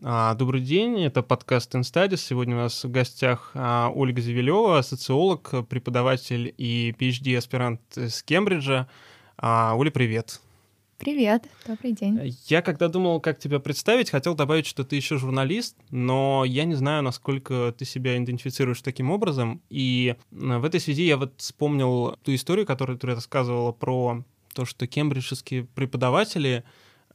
А, добрый день, это подкаст InStudies. Сегодня у нас в гостях а, Ольга Завелева, социолог, преподаватель и PhD-аспирант из Кембриджа. А, Оля, привет. Привет, добрый день. Я когда думал, как тебя представить, хотел добавить, что ты еще журналист, но я не знаю, насколько ты себя идентифицируешь таким образом. И в этой связи я вот вспомнил ту историю, которую ты рассказывала про то, что кембриджские преподаватели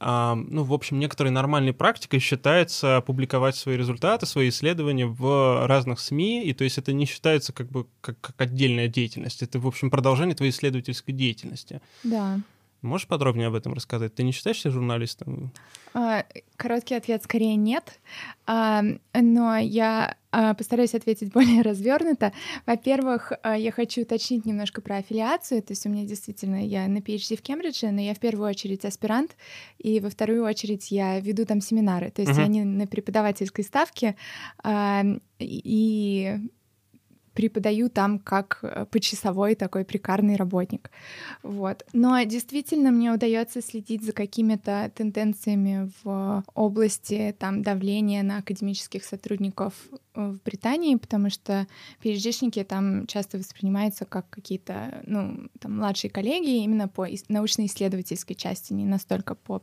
ну, в общем, некоторой нормальной практикой считается публиковать свои результаты, свои исследования в разных СМИ, и то есть это не считается как бы как, как отдельная деятельность, это, в общем, продолжение твоей исследовательской деятельности. Да. Можешь подробнее об этом рассказать? Ты не считаешь себя журналистом? А, короткий ответ скорее нет, а, но я а, постараюсь ответить более развернуто. Во-первых, я хочу уточнить немножко про аффилиацию. То есть у меня действительно, я на PhD в Кембридже, но я в первую очередь аспирант, и во вторую очередь я веду там семинары. То есть uh-huh. я не на преподавательской ставке, и преподаю там как э, почасовой такой прикарный работник. Вот. Но действительно мне удается следить за какими-то тенденциями в области там, давления на академических сотрудников э, в Британии, потому что PhD-шники там часто воспринимаются как какие-то ну, там, младшие коллеги именно по научно-исследовательской части, не настолько по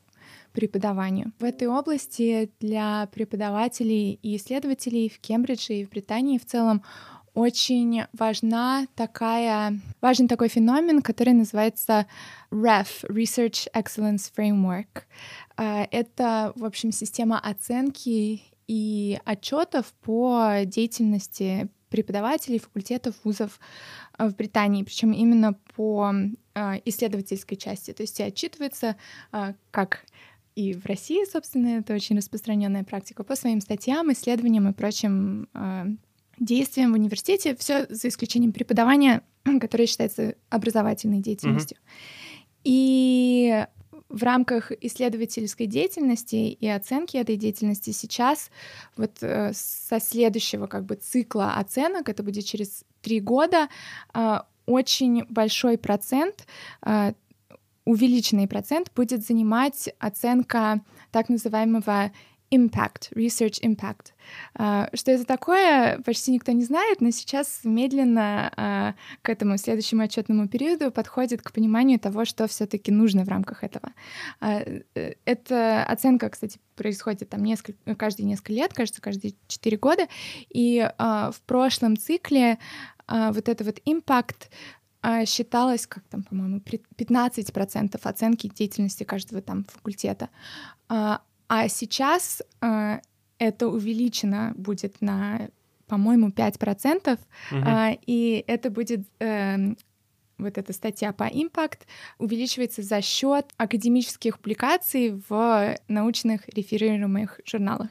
преподаванию. В этой области для преподавателей и исследователей в Кембридже и в Британии в целом очень важна такая, важен такой феномен, который называется REF, Research Excellence Framework. А, это, в общем, система оценки и отчетов по деятельности преподавателей факультетов вузов а, в Британии, причем именно по а, исследовательской части. То есть отчитывается как и в России, собственно, это очень распространенная практика по своим статьям, исследованиям и прочим действиям в университете, все за исключением преподавания, которое считается образовательной деятельностью. Mm-hmm. И в рамках исследовательской деятельности и оценки этой деятельности сейчас вот э, со следующего как бы цикла оценок, это будет через три года, э, очень большой процент э, увеличенный процент будет занимать оценка так называемого impact, research impact. А, что это такое, почти никто не знает, но сейчас медленно а, к этому следующему отчетному периоду подходит к пониманию того, что все-таки нужно в рамках этого. А, э, эта оценка, кстати, происходит там несколько, каждые несколько лет, кажется, каждые четыре года, и в прошлом цикле вот это вот impact считалось как там, по-моему, 15% оценки деятельности каждого там факультета. А сейчас э, это увеличено будет на, по-моему, 5%, угу. э, и это будет э, вот эта статья по импакт увеличивается за счет академических публикаций в научных реферируемых журналах.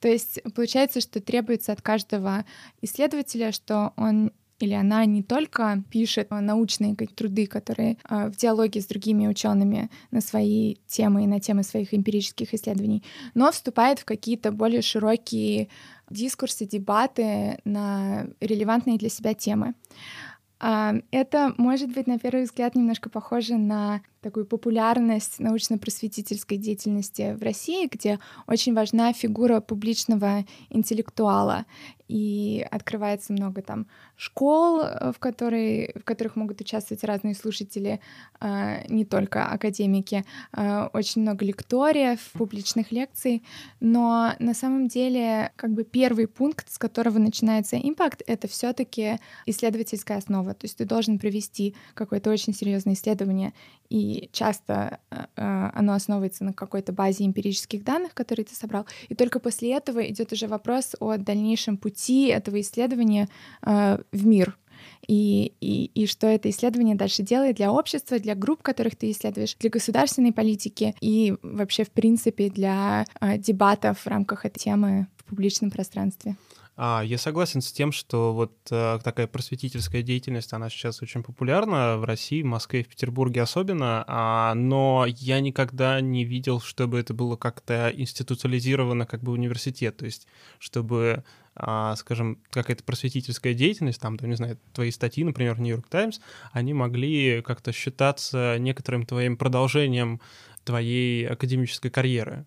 То есть получается, что требуется от каждого исследователя, что он или она не только пишет научные труды, которые а, в диалоге с другими учеными на свои темы и на темы своих эмпирических исследований, но вступает в какие-то более широкие дискурсы, дебаты на релевантные для себя темы. А, это может быть, на первый взгляд, немножко похоже на такую популярность научно-просветительской деятельности в России, где очень важна фигура публичного интеллектуала. И открывается много там школ, э, в, которые, в которых могут участвовать разные слушатели, э, не только академики, э, очень много лекториев, публичных лекций, но на самом деле как бы первый пункт, с которого начинается импакт, это все таки исследовательская основа, то есть ты должен провести какое-то очень серьезное исследование, и часто оно основывается на какой-то базе эмпирических данных, которые ты собрал, и только после этого идет уже вопрос о дальнейшем пути этого исследования э, в мир. И, и, и что это исследование дальше делает для общества, для групп, которых ты исследуешь, для государственной политики и вообще, в принципе, для э, дебатов в рамках этой темы в публичном пространстве. А, я согласен с тем, что вот э, такая просветительская деятельность, она сейчас очень популярна в России, в Москве, в Петербурге особенно, а, но я никогда не видел, чтобы это было как-то институциализировано как бы университет, то есть чтобы а, скажем, какая-то просветительская деятельность, там, да, не знаю, твои статьи, например, в Нью-Йорк Таймс, они могли как-то считаться некоторым твоим продолжением твоей академической карьеры.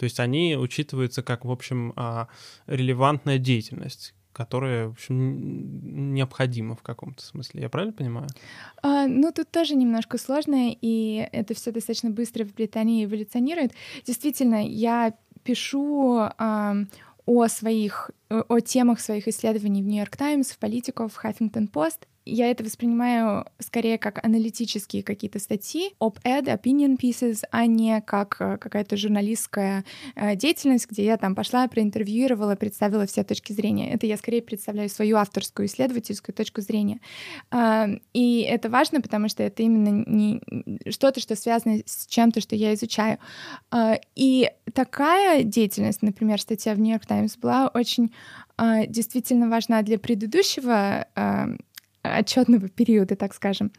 То есть они учитываются как, в общем, а, релевантная деятельность которая, в общем, необходима в каком-то смысле. Я правильно понимаю? А, ну, тут тоже немножко сложно, и это все достаточно быстро в Британии эволюционирует. Действительно, я пишу а, о своих, о темах своих исследований в Нью-Йорк Таймс, в Политику, в Хаффингтон Пост, я это воспринимаю скорее как аналитические какие-то статьи, op-ed, opinion pieces, а не как э, какая-то журналистская э, деятельность, где я там пошла, проинтервьюировала, представила все точки зрения. Это я скорее представляю свою авторскую исследовательскую точку зрения. А, и это важно, потому что это именно не что-то, что связано с чем-то, что я изучаю. А, и такая деятельность, например, статья в Нью-Йорк Таймс была очень а, действительно важна для предыдущего отчетного периода, так скажем.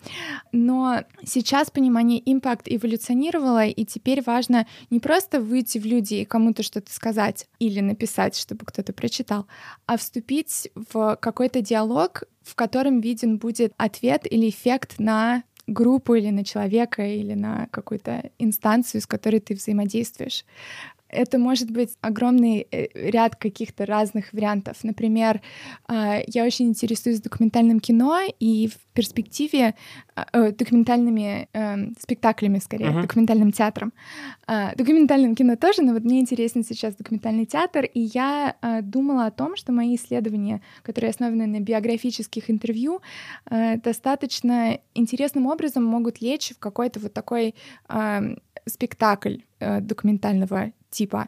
Но сейчас понимание импакт эволюционировало, и теперь важно не просто выйти в люди и кому-то что-то сказать или написать, чтобы кто-то прочитал, а вступить в какой-то диалог, в котором виден будет ответ или эффект на группу или на человека или на какую-то инстанцию, с которой ты взаимодействуешь. Это может быть огромный э, ряд каких-то разных вариантов. Например, а, я очень интересуюсь документальным кино, и перспективе а, э, документальными э, спектаклями, скорее, uh-huh. документальным театром. Э, документальным кино тоже, но вот мне интересен сейчас документальный театр, и я э, думала о том, что мои исследования, которые основаны на биографических интервью, э, достаточно интересным образом могут лечь в какой-то вот такой э, спектакль э, документального типа.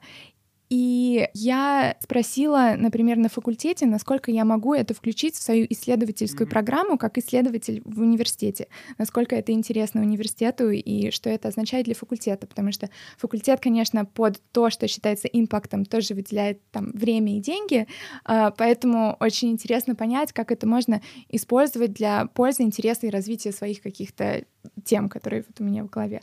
И я спросила, например, на факультете, насколько я могу это включить в свою исследовательскую mm-hmm. программу как исследователь в университете, насколько это интересно университету и что это означает для факультета, потому что факультет, конечно, под то, что считается импактом, тоже выделяет там время и деньги, а, поэтому очень интересно понять, как это можно использовать для пользы, интереса и развития своих каких-то тем, которые вот у меня в голове.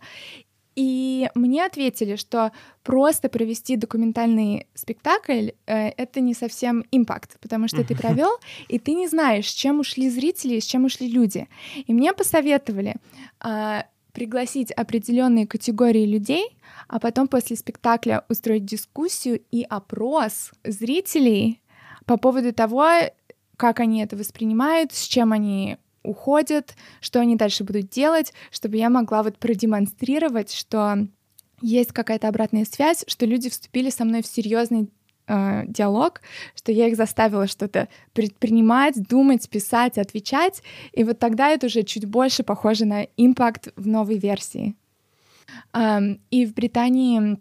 И мне ответили, что просто провести документальный спектакль э, это не совсем импакт, потому что ты провел, и ты не знаешь, с чем ушли зрители, с чем ушли люди. И мне посоветовали э, пригласить определенные категории людей, а потом после спектакля устроить дискуссию и опрос зрителей по поводу того, как они это воспринимают, с чем они уходят, что они дальше будут делать, чтобы я могла вот продемонстрировать, что есть какая-то обратная связь, что люди вступили со мной в серьезный э, диалог, что я их заставила что-то предпринимать, думать, писать, отвечать, и вот тогда это уже чуть больше похоже на импакт в новой версии. Um, и в Британии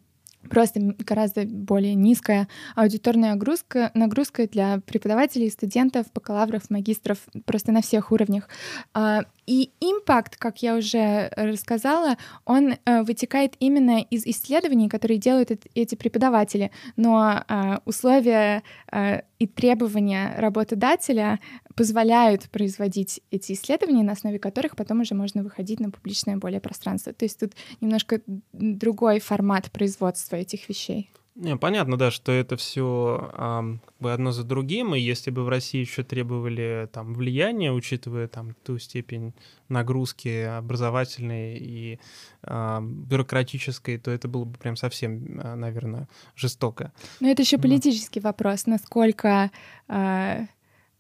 просто гораздо более низкая аудиторная нагрузка, нагрузка для преподавателей, студентов, бакалавров, магистров, просто на всех уровнях. А, и импакт, как я уже рассказала, он э, вытекает именно из исследований, которые делают эти преподаватели. Но э, условия э, и требования работодателя позволяют производить эти исследования, на основе которых потом уже можно выходить на публичное более пространство. То есть тут немножко другой формат производства этих вещей. Не, понятно, да, что это все а, как бы одно за другим, и если бы в России еще требовали там влияния, учитывая там ту степень нагрузки образовательной и а, бюрократической, то это было бы прям совсем, а, наверное, жестоко. Но это еще политический да. вопрос, насколько а,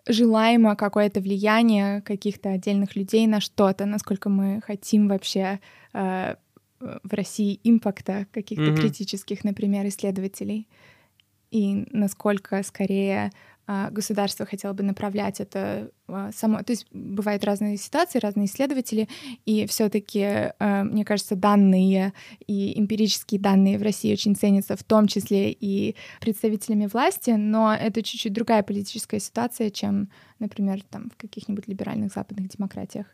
желаемо какое-то влияние каких-то отдельных людей на что-то, насколько мы хотим вообще а, в России импакта каких-то mm-hmm. критических, например, исследователей, и насколько скорее государство хотело бы направлять это а, само. То есть бывают разные ситуации, разные исследователи, и все-таки, а, мне кажется, данные и эмпирические данные в России очень ценятся, в том числе и представителями власти, но это чуть-чуть другая политическая ситуация, чем, например, там в каких-нибудь либеральных западных демократиях.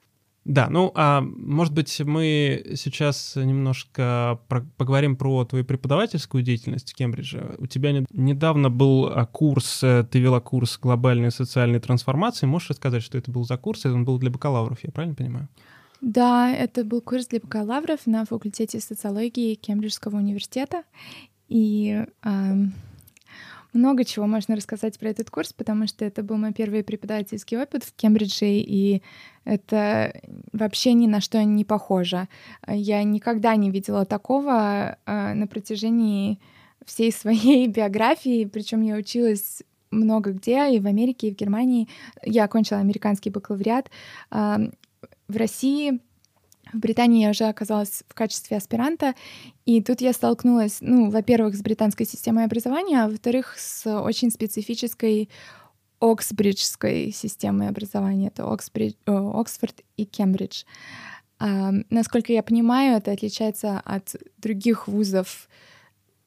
Да, ну, а может быть, мы сейчас немножко про поговорим про твою преподавательскую деятельность в Кембридже. У тебя не недавно был а, курс, э, ты вела курс глобальной социальной трансформации. Можешь рассказать, что это был за курс? Он был для бакалавров, я правильно понимаю? Да, это был курс для бакалавров на факультете социологии Кембриджского университета. И э, много чего можно рассказать про этот курс, потому что это был мой первый преподавательский опыт в Кембридже, и это вообще ни на что не похоже. Я никогда не видела такого а, на протяжении всей своей биографии, причем я училась много где, и в Америке, и в Германии. Я окончила американский бакалавриат. В России в Британии я уже оказалась в качестве аспиранта, и тут я столкнулась, ну, во-первых, с британской системой образования, а во-вторых, с очень специфической Оксбриджской системой образования. Это Оксбридж, Оксфорд и Кембридж. А, насколько я понимаю, это отличается от других вузов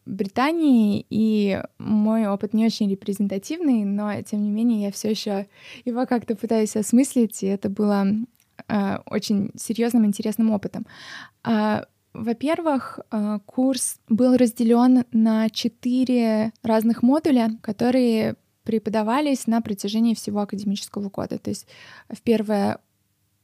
Британии, и мой опыт не очень репрезентативный, но тем не менее я все еще его как-то пытаюсь осмыслить, и это было э, очень серьезным, интересным опытом. Э, во-первых, э, курс был разделен на четыре разных модуля, которые преподавались на протяжении всего академического года. То есть в первое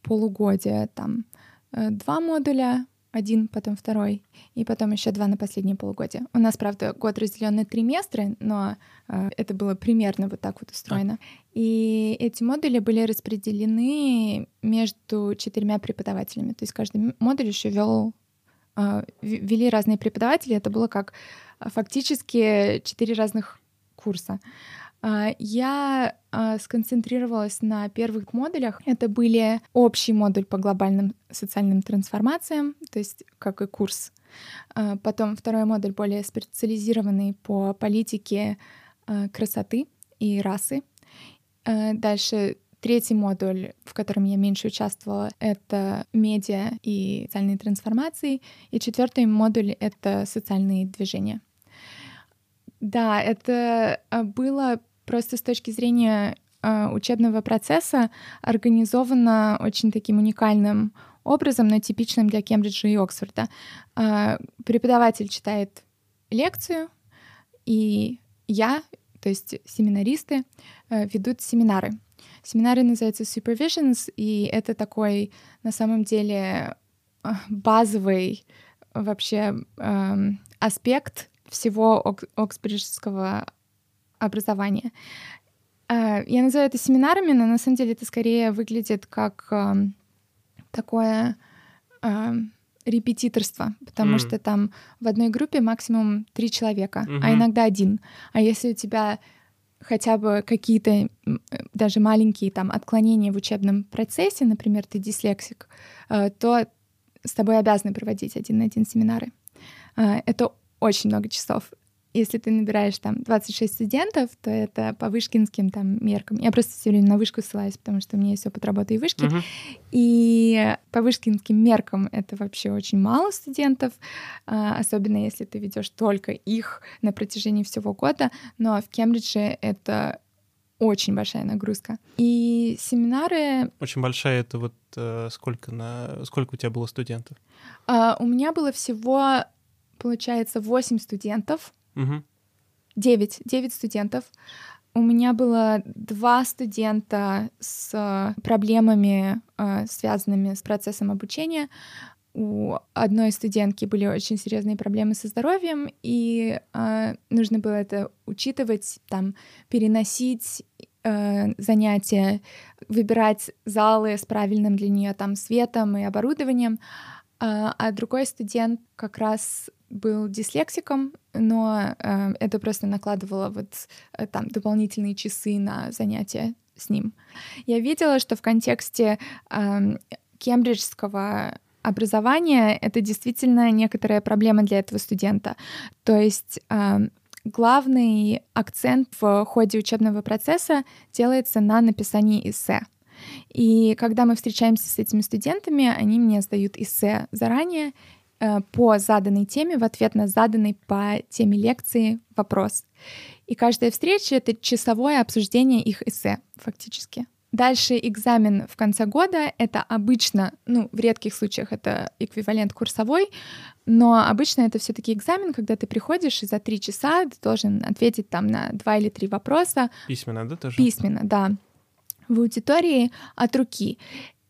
полугодие там э, два модуля, один, потом второй, и потом еще два на последнее полугодие. У нас, правда, год разделен на триместры, но э, это было примерно вот так вот устроено. И эти модули были распределены между четырьмя преподавателями. То есть каждый модуль еще вел э, вели разные преподаватели. Это было как фактически четыре разных курса. А, я а, сконцентрировалась на первых модулях. Это были общий модуль по глобальным социальным трансформациям, то есть как и курс. А, потом второй модуль более специализированный по политике красоты и расы. Дальше Третий модуль, в котором я меньше участвовала, это медиа и социальные трансформации. И четвертый модуль — это социальные движения. Да, это было просто с точки зрения э, учебного процесса организовано очень таким уникальным образом, но типичным для Кембриджа и Оксфорда. Э, преподаватель читает лекцию, и я, то есть семинаристы, э, ведут семинары. Семинары называются supervisions, и это такой, на самом деле, базовый вообще э, аспект всего ок- оксбриджского образования. А, я называю это семинарами, но на самом деле это скорее выглядит как такое репетиторство, потому mm. что там в одной группе максимум три человека, mm-hmm. а иногда один. А если у тебя хотя бы какие-то даже маленькие там отклонения в учебном процессе, например, ты дислексик, э, то с тобой обязаны проводить один на один семинары. Э, это очень много часов если ты набираешь там 26 студентов, то это по вышкинским там меркам. Я просто все время на вышку ссылаюсь, потому что у меня есть опыт работы и вышки. Uh-huh. И по вышкинским меркам это вообще очень мало студентов, а, особенно если ты ведешь только их на протяжении всего года. Но в Кембридже это очень большая нагрузка. И семинары... Очень большая это вот э, сколько на сколько у тебя было студентов? Uh, у меня было всего, получается, 8 студентов. Угу. Девять. Девять студентов. У меня было два студента с проблемами, э, связанными с процессом обучения. У одной студентки были очень серьезные проблемы со здоровьем, и э, нужно было это учитывать, там, переносить э, занятия, выбирать залы с правильным для нее там светом и оборудованием. А, а другой студент как раз был дислексиком, но э, это просто накладывало вот э, там дополнительные часы на занятия с ним. Я видела, что в контексте э, кембриджского образования это действительно некоторая проблема для этого студента. То есть э, главный акцент в ходе учебного процесса делается на написании эссе. И когда мы встречаемся с этими студентами, они мне сдают эссе заранее по заданной теме в ответ на заданный по теме лекции вопрос. И каждая встреча — это часовое обсуждение их эссе, фактически. Дальше экзамен в конце года — это обычно, ну, в редких случаях это эквивалент курсовой, но обычно это все таки экзамен, когда ты приходишь и за три часа ты должен ответить там на два или три вопроса. Письменно, да, тоже? Письменно, да в аудитории от руки.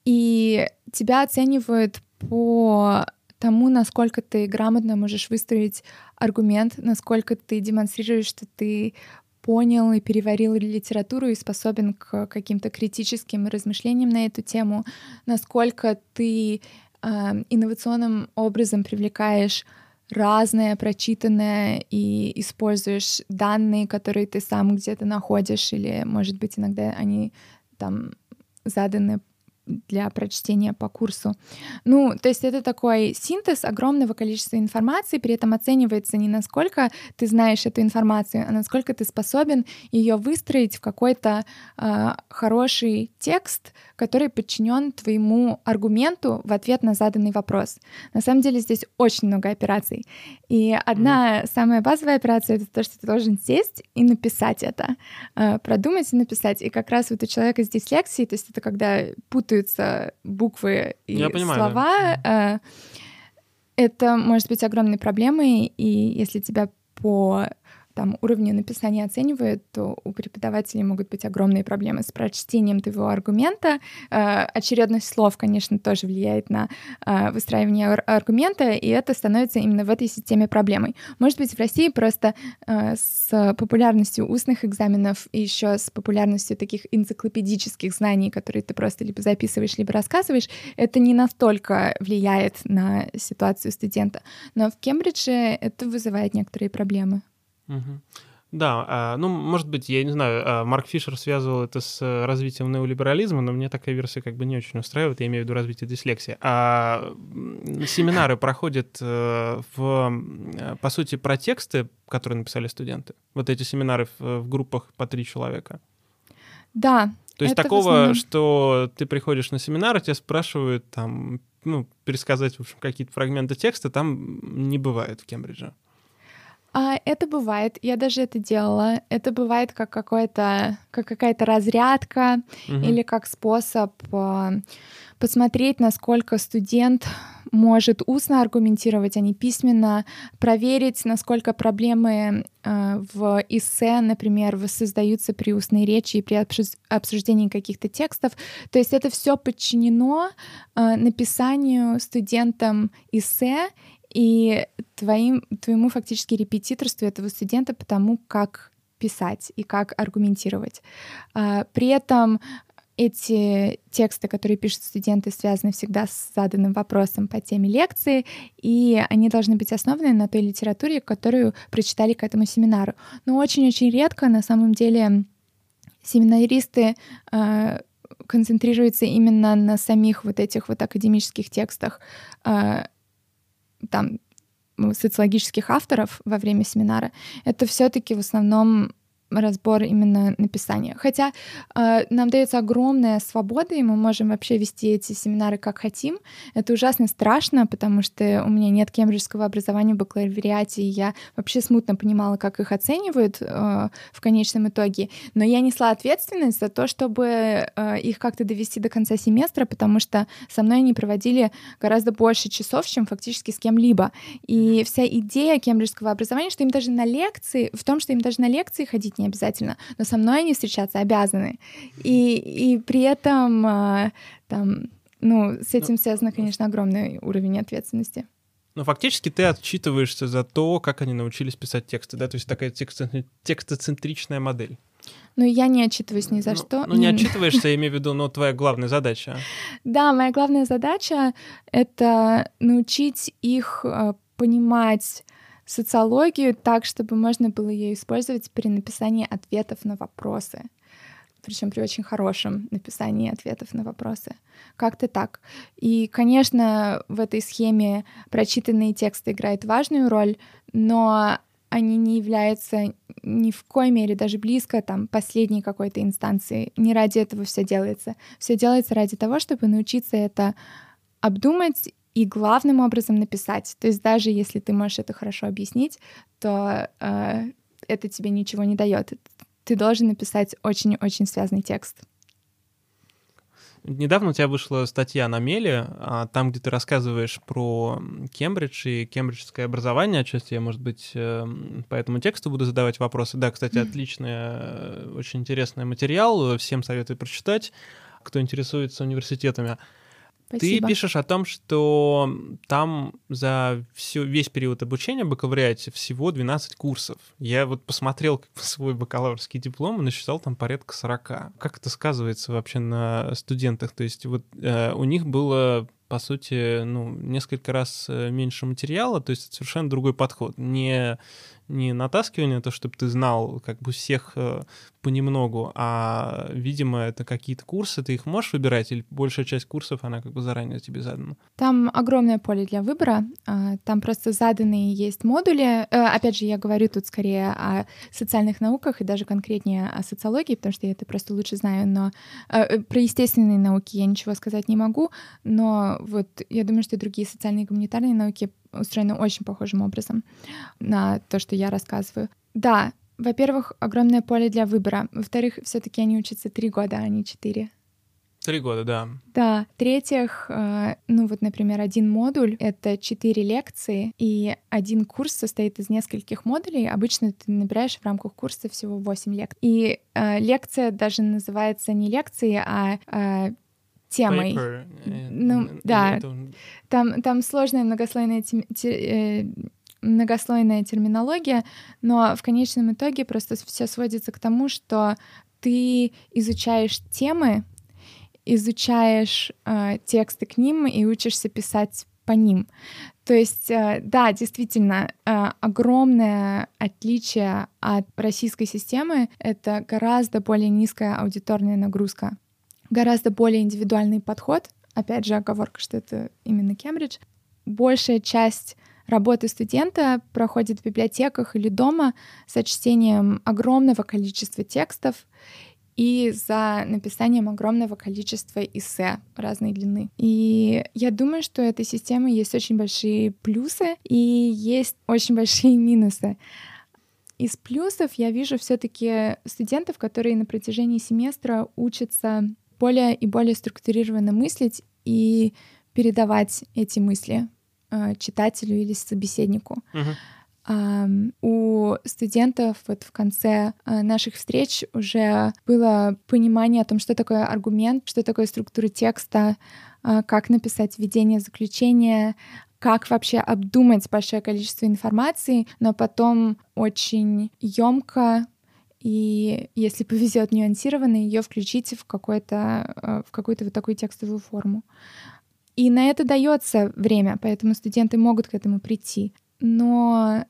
И тебя оценивают по тому, насколько ты грамотно можешь выстроить аргумент, насколько ты демонстрируешь, что ты понял и переварил литературу и способен к каким-то критическим размышлениям на эту тему, насколько ты э, инновационным образом привлекаешь разное, прочитанное, и используешь данные, которые ты сам где-то находишь, или, может быть, иногда они там заданы для прочтения по курсу. Ну, то есть это такой синтез огромного количества информации, при этом оценивается не насколько ты знаешь эту информацию, а насколько ты способен ее выстроить в какой-то э, хороший текст, который подчинен твоему аргументу в ответ на заданный вопрос. На самом деле здесь очень много операций. И одна mm. самая базовая операция — это то, что ты должен сесть и написать это, э, продумать и написать. И как раз вот у человека с дислексией, то есть это когда путаются буквы и Я понимаю, слова, да. э, это может быть огромной проблемой, и если тебя по там уровни написания оценивают, то у преподавателей могут быть огромные проблемы с прочтением твоего аргумента. Э, очередность слов, конечно, тоже влияет на э, выстраивание аргумента, и это становится именно в этой системе проблемой. Может быть, в России просто э, с популярностью устных экзаменов и еще с популярностью таких энциклопедических знаний, которые ты просто либо записываешь, либо рассказываешь, это не настолько влияет на ситуацию студента. Но в Кембридже это вызывает некоторые проблемы. Да, а, ну, может быть, я не знаю, а, Марк Фишер связывал это с э, развитием неолиберализма, но мне такая версия как бы не очень устраивает, я имею в виду развитие дислексии. А семинары проходят э, в, э, по сути, про тексты, которые написали студенты. Вот эти семинары в, группах по три человека. Да. То есть такого, что ты приходишь на семинар, и тебя спрашивают там, ну, пересказать, в общем, какие-то фрагменты текста, там не бывает в Кембридже. А, это бывает, я даже это делала. Это бывает как какой-то, как какая-то разрядка угу. или как способ а, посмотреть, насколько студент может устно аргументировать, а не письменно, проверить, насколько проблемы э, в эссе, например, воссоздаются при устной речи и при обсуждении каких-то текстов. То есть это все подчинено э, написанию студентам эссе и твоим, твоему фактически репетиторству этого студента по тому, как писать и как аргументировать. А, при этом эти тексты, которые пишут студенты, связаны всегда с заданным вопросом по теме лекции, и они должны быть основаны на той литературе, которую прочитали к этому семинару. Но очень-очень редко на самом деле семинаристы э, концентрируются именно на самих вот этих вот академических текстах. Э, там социологических авторов во время семинара, это все-таки в основном разбор именно написания. Хотя э, нам дается огромная свобода, и мы можем вообще вести эти семинары как хотим. Это ужасно страшно, потому что у меня нет кембриджского образования в бакалавриате, и я вообще смутно понимала, как их оценивают э, в конечном итоге. Но я несла ответственность за то, чтобы э, их как-то довести до конца семестра, потому что со мной они проводили гораздо больше часов, чем фактически с кем-либо. И вся идея кембриджского образования, что им даже на лекции, в том, что им даже на лекции ходить не обязательно, но со мной они встречаться обязаны. И, и при этом а, там, ну, с этим ну, связано, конечно, огромный уровень ответственности. Но фактически ты отчитываешься за то, как они научились писать тексты, да, то есть такая текстоцентричная модель. Ну, я не отчитываюсь ни за ну, что. Ну, не отчитываешься, я имею в виду, но твоя главная задача. Да, моя главная задача — это научить их а, понимать социологию так, чтобы можно было ее использовать при написании ответов на вопросы. Причем при очень хорошем написании ответов на вопросы. Как-то так. И, конечно, в этой схеме прочитанные тексты играют важную роль, но они не являются ни в коей мере даже близко там последней какой-то инстанции. Не ради этого все делается. Все делается ради того, чтобы научиться это обдумать и главным образом написать. То есть даже если ты можешь это хорошо объяснить, то э, это тебе ничего не дает. Ты должен написать очень-очень связанный текст. Недавно у тебя вышла статья на Меле, а, там, где ты рассказываешь про Кембридж и кембриджское образование. Отчасти я, может быть, э, по этому тексту буду задавать вопросы. Да, кстати, отличный, э, очень интересный материал. Всем советую прочитать, кто интересуется университетами. Спасибо. Ты пишешь о том, что там за всю, весь период обучения бакалавриате всего 12 курсов. Я вот посмотрел свой бакалаврский диплом и насчитал там порядка 40. Как это сказывается вообще на студентах? То есть вот э, у них было по сути, ну, несколько раз э, меньше материала, то есть это совершенно другой подход. Не не натаскивание, то, чтобы ты знал как бы всех э, понемногу, а, видимо, это какие-то курсы, ты их можешь выбирать, или большая часть курсов, она как бы заранее тебе задана? Там огромное поле для выбора, а, там просто заданные есть модули. Э, опять же, я говорю тут скорее о социальных науках и даже конкретнее о социологии, потому что я это просто лучше знаю, но э, про естественные науки я ничего сказать не могу, но вот я думаю, что другие социальные и гуманитарные науки устроены очень похожим образом на то, что я рассказываю. Да, во-первых, огромное поле для выбора. Во-вторых, все-таки они учатся три года, а не четыре. Три года, да. Да. В-третьих, э, ну вот, например, один модуль — это четыре лекции, и один курс состоит из нескольких модулей. Обычно ты набираешь в рамках курса всего восемь лекций. И э, лекция даже называется не лекцией, а э, темой. Paper. Э, ну, да. Это... Там, там сложная многослойная, те, те, э, многослойная терминология, но в конечном итоге просто все сводится к тому, что ты изучаешь темы, изучаешь э, тексты к ним и учишься писать по ним. То есть, э, да, действительно, э, огромное отличие от российской системы — это гораздо более низкая аудиторная нагрузка гораздо более индивидуальный подход. Опять же, оговорка, что это именно Кембридж. Большая часть работы студента проходит в библиотеках или дома за чтением огромного количества текстов и за написанием огромного количества эссе разной длины. И я думаю, что у этой системы есть очень большие плюсы и есть очень большие минусы. Из плюсов я вижу все-таки студентов, которые на протяжении семестра учатся более и более структурированно мыслить и передавать эти мысли читателю или собеседнику. Uh-huh. Uh, у студентов вот в конце uh, наших встреч уже было понимание о том, что такое аргумент, что такое структура текста, uh, как написать введение, заключение, как вообще обдумать большое количество информации, но потом очень емко и если повезет нюансированно, ее включите в, какой-то, э, в какую-то вот такую текстовую форму. И на это дается время, поэтому студенты могут к этому прийти. Но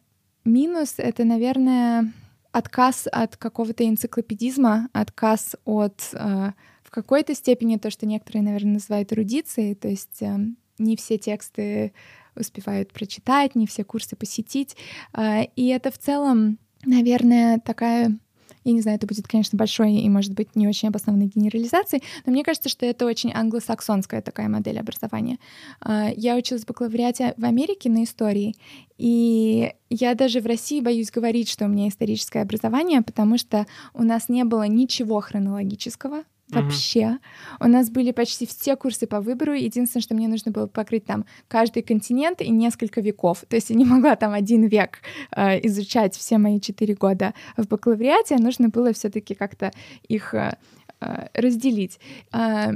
минус — это, наверное, отказ от какого-то энциклопедизма, отказ от э, в какой-то степени то, что некоторые, наверное, называют эрудицией, то есть э, не все тексты успевают прочитать, не все курсы посетить. Э, и это в целом, наверное, такая я не знаю, это будет, конечно, большой и, может быть, не очень обоснованной генерализацией, но мне кажется, что это очень англосаксонская такая модель образования. А, я училась в бакалавриате в Америке на истории, и я даже в России боюсь говорить, что у меня историческое образование, потому что у нас не было ничего хронологического, вообще. Mm-hmm. У нас были почти все курсы по выбору. Единственное, что мне нужно было покрыть там каждый континент и несколько веков. То есть я не могла там один век э, изучать все мои четыре года в бакалавриате. Нужно было все-таки как-то их э, э, разделить. Э,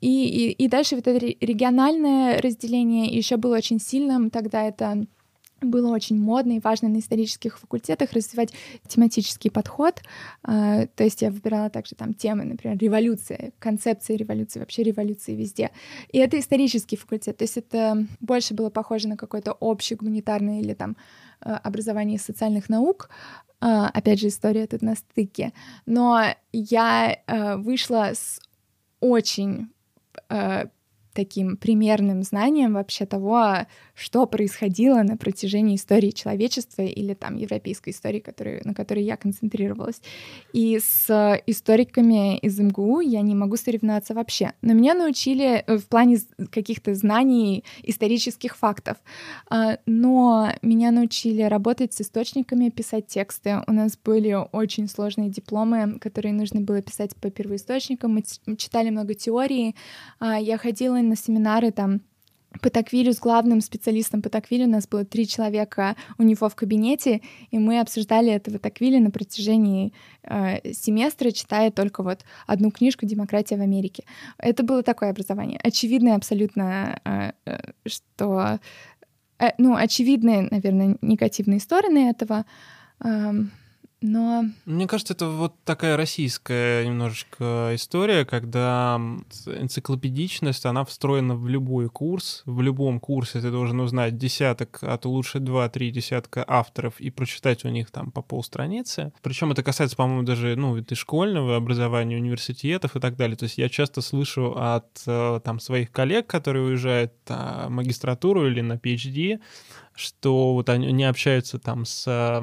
и, и, и дальше вот это региональное разделение еще было очень сильным. Тогда это было очень модно и важно на исторических факультетах развивать тематический подход. А, то есть я выбирала также там темы, например, революция, концепция революции, вообще революции везде. И это исторический факультет, то есть это больше было похоже на какое-то общее гуманитарное или там а, образование социальных наук. А, опять же, история тут на стыке. Но я вышла с очень таким примерным знанием вообще того, что происходило на протяжении истории человечества или там европейской истории, который, на которой я концентрировалась. И с историками из МГУ я не могу соревноваться вообще. Но меня научили э, в плане каких-то знаний исторических фактов. А, но меня научили работать с источниками, писать тексты. У нас были очень сложные дипломы, которые нужно было писать по первоисточникам. Мы читали много теории. А, я ходила на семинары там по Таквилю с главным специалистом по Таквилю. У нас было три человека у него в кабинете, и мы обсуждали этого Таквиля на протяжении э, семестра, читая только вот одну книжку «Демократия в Америке». Это было такое образование. Очевидно абсолютно, э, э, что... Э, ну, очевидные, наверное, негативные стороны этого. Э, но... Мне кажется, это вот такая российская немножечко история, когда энциклопедичность, она встроена в любой курс. В любом курсе ты должен узнать десяток, а то лучше два-три десятка авторов и прочитать у них там по полстраницы. Причем это касается, по-моему, даже, ну, и школьного образования, университетов и так далее. То есть я часто слышу от э, там своих коллег, которые уезжают на магистратуру или на PhD, что вот они, они общаются там с,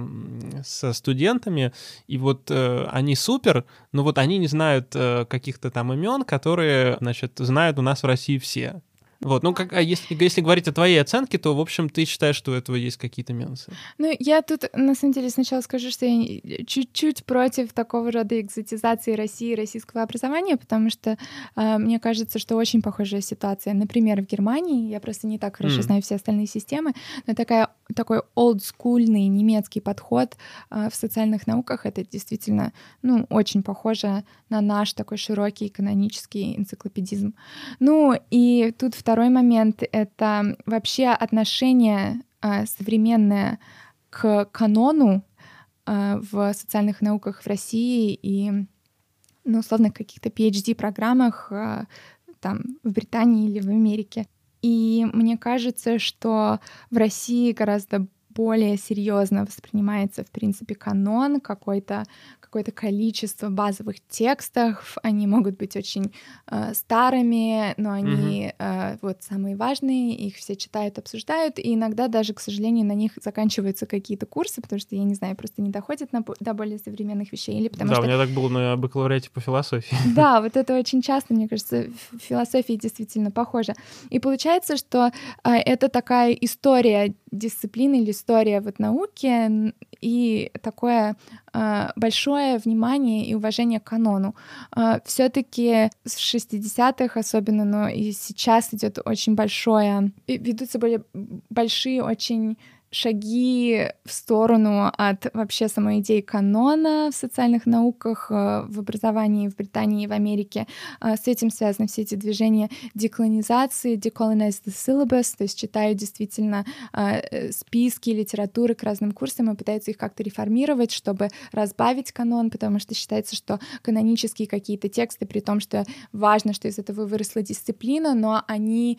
со студентами, и вот э, они супер, но вот они не знают э, каких-то там имен, которые, значит, знают у нас в России все. Вот, ну, как, а если, если говорить о твоей оценке, то, в общем, ты считаешь, что у этого есть какие-то минусы? Ну, я тут, на самом деле, сначала скажу, что я чуть-чуть против такого рода экзотизации России и российского образования, потому что э, мне кажется, что очень похожая ситуация. Например, в Германии, я просто не так хорошо mm. знаю все остальные системы, но такая, такой олдскульный немецкий подход э, в социальных науках, это действительно, ну, очень похоже на наш такой широкий канонический энциклопедизм. Ну, и тут в Второй момент — это вообще отношение э, современное к канону э, в социальных науках в России и, ну, условно, каких-то PhD-программах э, там в Британии или в Америке. И мне кажется, что в России гораздо более серьезно воспринимается, в принципе, канон, какой-то какое-то количество базовых текстов. Они могут быть очень э, старыми, но они mm-hmm. э, вот самые важные, их все читают, обсуждают, и иногда даже, к сожалению, на них заканчиваются какие-то курсы, потому что, я не знаю, просто не доходят на, до более современных вещей. Или потому да, что... у меня так было на бакалавриате по философии. Да, вот это очень часто, мне кажется, философия действительно похожа. И получается, что э, это такая история дисциплины или история вот науки и такое э, большое внимание и уважение к канону. Э, Все-таки с 60-х особенно, но и сейчас идет очень большое, ведутся более большие очень шаги в сторону от вообще самой идеи канона в социальных науках, э, в образовании в Британии и в Америке. Э, с этим связаны все эти движения деколонизации, decolonize the syllabus, то есть читают действительно э, списки литературы к разным курсам и пытаются их как-то реформировать, чтобы разбавить канон, потому что считается, что канонические какие-то тексты, при том, что важно, что из этого выросла дисциплина, но они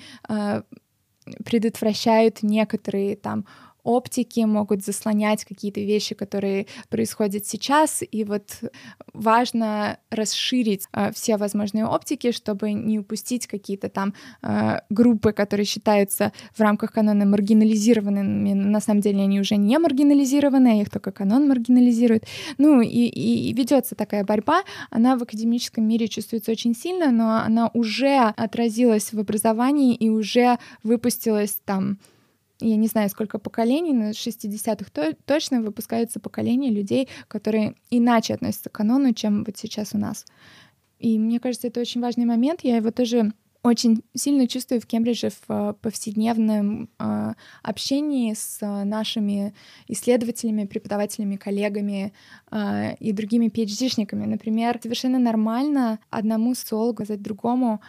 предотвращают некоторые там оптики могут заслонять какие-то вещи, которые происходят сейчас, и вот важно расширить э, все возможные оптики, чтобы не упустить какие-то там э, группы, которые считаются в рамках канона маргинализированными, на самом деле они уже не маргинализированы, а их только канон маргинализирует. Ну и, и, ведется такая борьба, она в академическом мире чувствуется очень сильно, но она уже отразилась в образовании и уже выпустилась там я не знаю, сколько поколений, но с 60-х то, точно выпускаются поколения людей, которые иначе относятся к канону, чем вот сейчас у нас. И мне кажется, это очень важный момент. Я его тоже очень сильно чувствую в Кембридже в э, повседневном э, общении с нашими исследователями, преподавателями, коллегами э, и другими PhD-шниками. Например, совершенно нормально одному социологу сказать другому.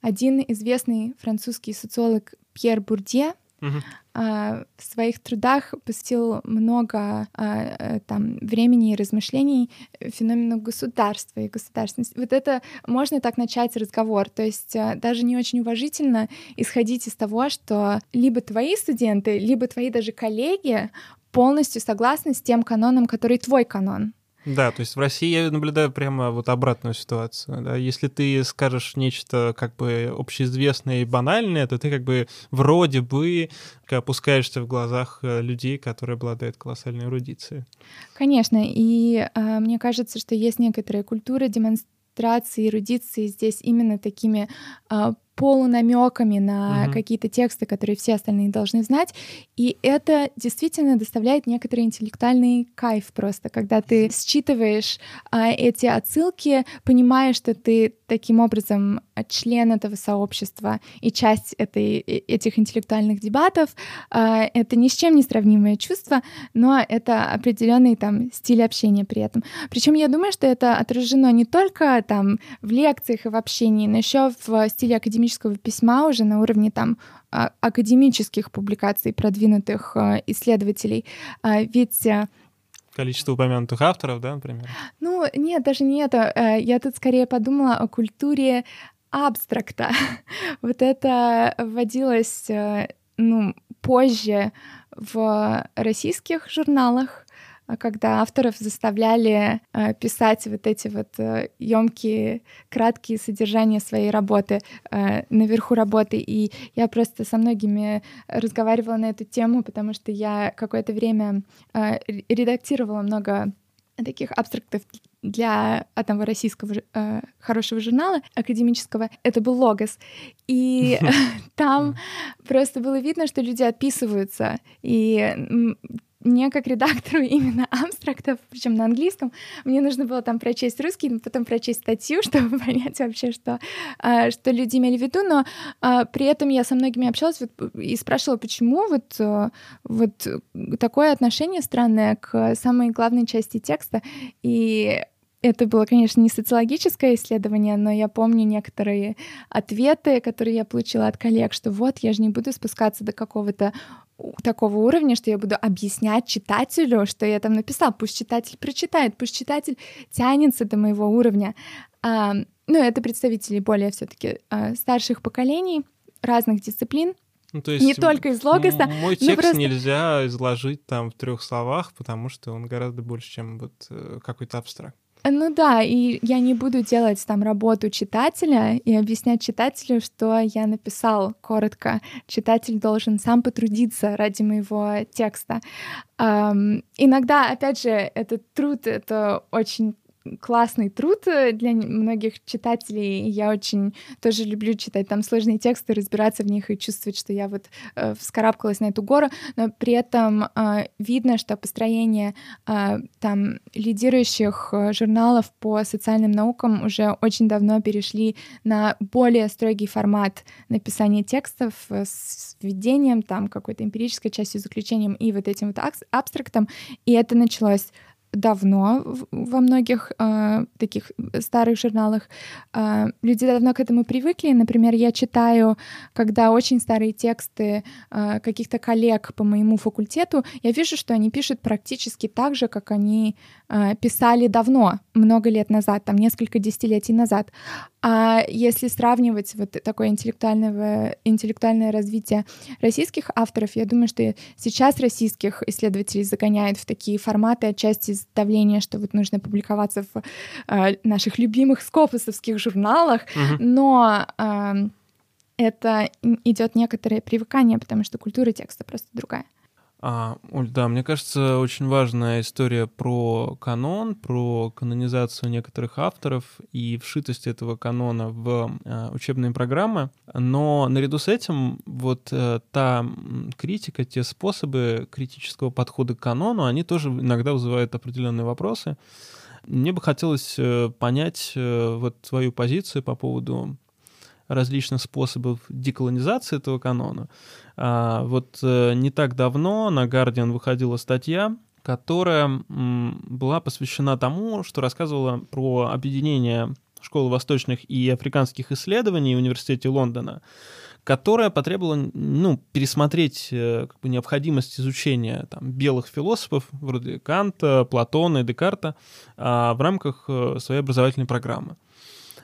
Один известный французский социолог Пьер Бурдье Uh, в своих трудах посвятил много uh, там времени и размышлений феномену государства и государственности. Вот это можно так начать разговор. То есть uh, даже не очень уважительно исходить из того, что либо твои студенты, либо твои даже коллеги полностью согласны с тем каноном, который твой канон. Да, то есть в России я наблюдаю прямо вот обратную ситуацию. Да? Если ты скажешь нечто как бы общеизвестное и банальное, то ты как бы вроде бы опускаешься в глазах э, людей, которые обладают колоссальной эрудицией. Конечно, и э, мне кажется, что есть некоторая культура демонстрации эрудиции здесь именно такими э, полунамеками на mm-hmm. какие-то тексты, которые все остальные должны знать. И это действительно доставляет некоторый интеллектуальный кайф просто, когда ты считываешь а, эти отсылки, понимаешь, что ты таким образом член этого сообщества и часть этой, этих интеллектуальных дебатов. А, это ни с чем не сравнимое чувство, но это определенный там стиль общения при этом. Причем я думаю, что это отражено не только там в лекциях и в общении, но еще в стиле академического письма уже на уровне там а, академических публикаций продвинутых исследователей. Ведь Количество упомянутых авторов, да, например? Ну, нет, даже не это. Э, я тут скорее подумала о культуре абстракта. вот это вводилось, э, ну, позже в российских журналах, а когда авторов заставляли э, писать вот эти вот э, емкие, краткие содержания своей работы э, наверху работы. И я просто со многими разговаривала на эту тему, потому что я какое-то время э, редактировала много таких абстрактов для одного российского э, хорошего журнала академического. Это был Логос. И там просто было видно, что люди отписываются. И мне как редактору именно абстрактов, причем на английском, мне нужно было там прочесть русский, потом прочесть статью, чтобы понять вообще, что, а, что люди имели в виду, но а, при этом я со многими общалась вот, и спрашивала, почему вот, а, вот такое отношение странное к самой главной части текста, и это было, конечно, не социологическое исследование, но я помню некоторые ответы, которые я получила от коллег, что вот я же не буду спускаться до какого-то такого уровня, что я буду объяснять читателю, что я там написал. Пусть читатель прочитает, пусть читатель тянется до моего уровня. А, ну, это представители более все-таки а, старших поколений разных дисциплин. Ну, то есть не только из логоса. Мой текст просто... нельзя изложить там в трех словах, потому что он гораздо больше, чем вот э, какой-то абстракт. Ну да, и я не буду делать там работу читателя и объяснять читателю, что я написал коротко. Читатель должен сам потрудиться ради моего текста. Um, иногда, опять же, этот труд — это очень классный труд э, для многих читателей. Я очень тоже люблю читать там сложные тексты, разбираться в них и чувствовать, что я вот э, вскарабкалась на эту гору, но при этом э, видно, что построение э, там лидирующих э, журналов по социальным наукам уже очень давно перешли на более строгий формат написания текстов э, с введением там какой-то эмпирической частью, заключением и вот этим вот абстрактом, и это началось давно во многих э, таких старых журналах. Э, люди давно к этому привыкли. Например, я читаю, когда очень старые тексты э, каких-то коллег по моему факультету, я вижу, что они пишут практически так же, как они э, писали давно, много лет назад, там несколько десятилетий назад. А если сравнивать вот такое интеллектуальное, интеллектуальное развитие российских авторов, я думаю, что сейчас российских исследователей загоняют в такие форматы отчасти из давления, что вот нужно публиковаться в э, наших любимых скопусовских журналах, uh-huh. но э, это идет некоторое привыкание, потому что культура текста просто другая. А, Оль, да, мне кажется, очень важная история про канон, про канонизацию некоторых авторов и вшитость этого канона в э, учебные программы. Но наряду с этим вот э, та критика, те способы критического подхода к канону, они тоже иногда вызывают определенные вопросы. Мне бы хотелось э, понять э, вот твою позицию по поводу различных способов деколонизации этого канона. А, вот э, не так давно на Guardian выходила статья, которая была посвящена тому, что рассказывала про объединение школы восточных и африканских исследований в университете Лондона, которая потребовала ну, пересмотреть э, как бы, необходимость изучения там, белых философов вроде Канта, Платона и Декарта а, в рамках э, своей образовательной программы.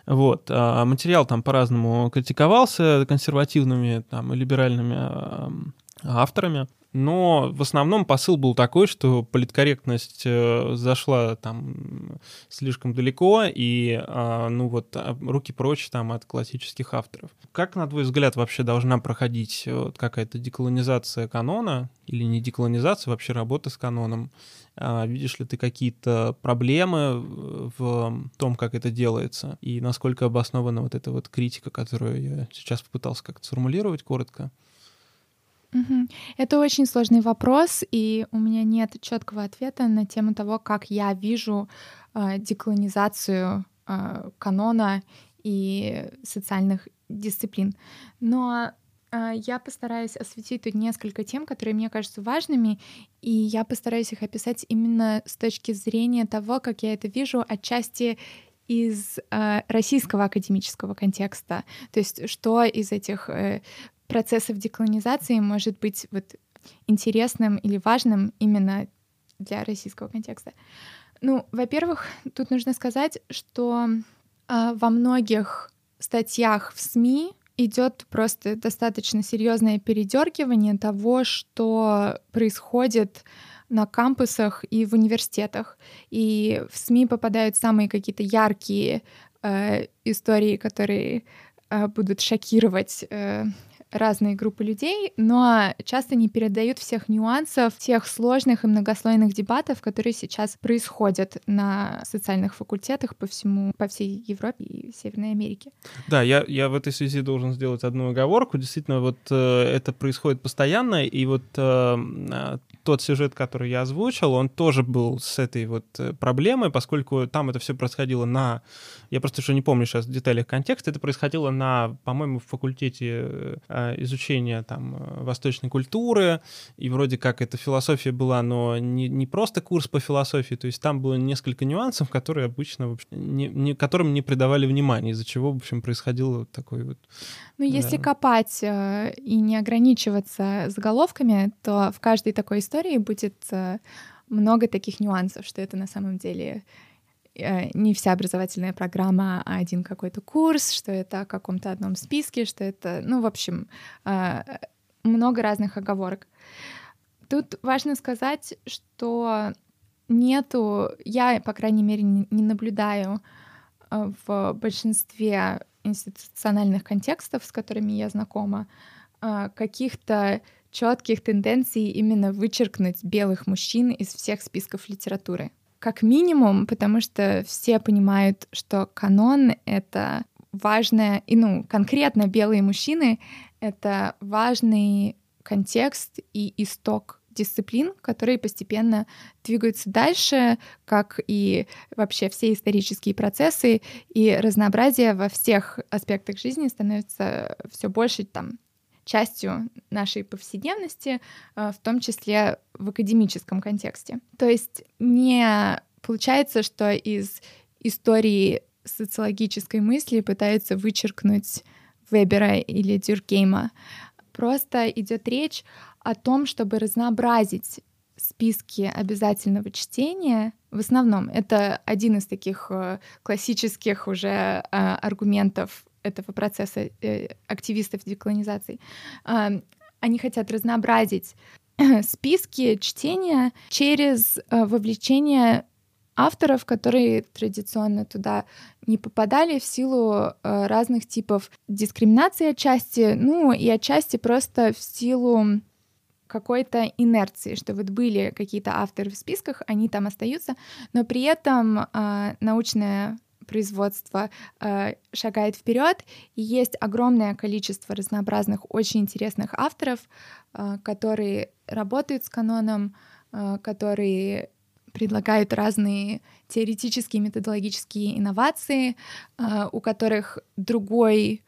Вот. А материал там по-разному критиковался консервативными там, и либеральными авторами. Но в основном посыл был такой, что политкорректность э, зашла там слишком далеко, и а, ну вот а, руки прочь там от классических авторов. Как, на твой взгляд, вообще должна проходить вот, какая-то деколонизация канона или не деколонизация, вообще работа с каноном? А, видишь ли ты какие-то проблемы в том, как это делается, и насколько обоснована вот эта вот критика, которую я сейчас попытался как-то сформулировать коротко? Угу. Это очень сложный вопрос, и у меня нет четкого ответа на тему того, как я вижу э, деколонизацию э, канона и социальных дисциплин. Но а, я постараюсь осветить тут несколько тем, которые мне кажутся важными, и я постараюсь их описать именно с точки зрения того, как я это вижу отчасти из э, российского академического контекста. То есть что из этих э, процессов деколонизации может быть вот интересным или важным именно для российского контекста. Ну, во-первых, тут нужно сказать, что э, во многих статьях в СМИ идет просто достаточно серьезное передергивание того, что происходит на кампусах и в университетах. И в СМИ попадают самые какие-то яркие э, истории, которые э, будут шокировать э, разные группы людей, но часто не передают всех нюансов, тех сложных и многослойных дебатов, которые сейчас происходят на социальных факультетах по всему, по всей Европе и Северной Америке. Да, я, я в этой связи должен сделать одну оговорку. Действительно, вот э, это происходит постоянно, и вот э, э тот сюжет, который я озвучил, он тоже был с этой вот э, проблемой, поскольку там это все происходило на... Я просто еще не помню сейчас в деталях контекста. Это происходило на, по-моему, факультете э, изучения там э, восточной культуры, и вроде как эта философия была, но не, не просто курс по философии, то есть там было несколько нюансов, которые обычно, в общем, не, не, которым не придавали внимания, из-за чего, в общем, происходило вот такой вот ну, если да. копать э, и не ограничиваться заголовками, то в каждой такой истории будет э, много таких нюансов, что это на самом деле э, не вся образовательная программа, а один какой-то курс, что это о каком-то одном списке, что это, ну, в общем, много разных оговорок. Тут важно сказать, что нету, я, по крайней мере, не наблюдаю в большинстве институциональных контекстов, с которыми я знакома, каких-то четких тенденций именно вычеркнуть белых мужчин из всех списков литературы. Как минимум, потому что все понимают, что канон — это важное, и ну, конкретно белые мужчины — это важный контекст и исток дисциплин, которые постепенно двигаются дальше, как и вообще все исторические процессы, и разнообразие во всех аспектах жизни становится все больше там частью нашей повседневности, э, в том числе в академическом контексте. То есть не получается, что из истории социологической мысли пытаются вычеркнуть Вебера или Дюркейма. Просто идет речь о том, чтобы разнообразить списки обязательного чтения. В основном это один из таких э, классических уже э, аргументов этого процесса э, активистов деколонизации. Они хотят разнообразить списки чтения через вовлечение авторов, которые традиционно туда не попадали в силу разных типов дискриминации отчасти, ну и отчасти просто в силу какой-то инерции, что вот были какие-то авторы в списках, они там остаются, но при этом э, научное производство э, шагает вперед, и есть огромное количество разнообразных, очень интересных авторов, э, которые работают с каноном, э, которые предлагают разные теоретические, методологические инновации, э, у которых другой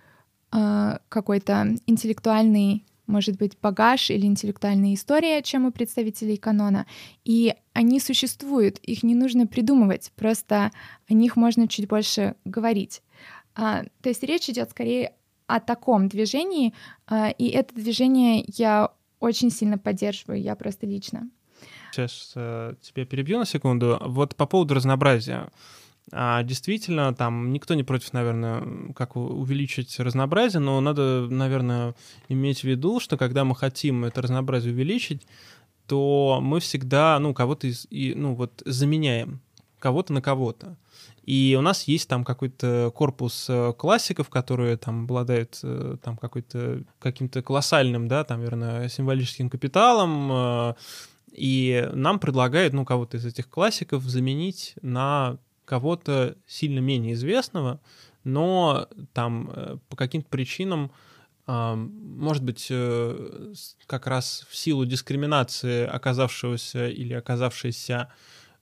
э, какой-то интеллектуальный может быть, багаж или интеллектуальная история, чем у представителей канона. И они существуют, их не нужно придумывать, просто о них можно чуть больше говорить. А, то есть речь идет скорее о таком движении, а, и это движение я очень сильно поддерживаю, я просто лично. Сейчас э, тебя перебью на секунду. Вот по поводу разнообразия. А действительно, там никто не против, наверное, как увеличить разнообразие, но надо, наверное, иметь в виду, что когда мы хотим это разнообразие увеличить, то мы всегда, ну, кого-то из, и, ну, вот заменяем кого-то на кого-то. И у нас есть там какой-то корпус э, классиков, которые там обладают э, там какой-то каким-то колоссальным, да, там, наверное, символическим капиталом, э, и нам предлагают, ну, кого-то из этих классиков заменить на кого-то сильно менее известного, но там э, по каким-то причинам, может быть, э, как раз в силу дискриминации оказавшегося или оказавшейся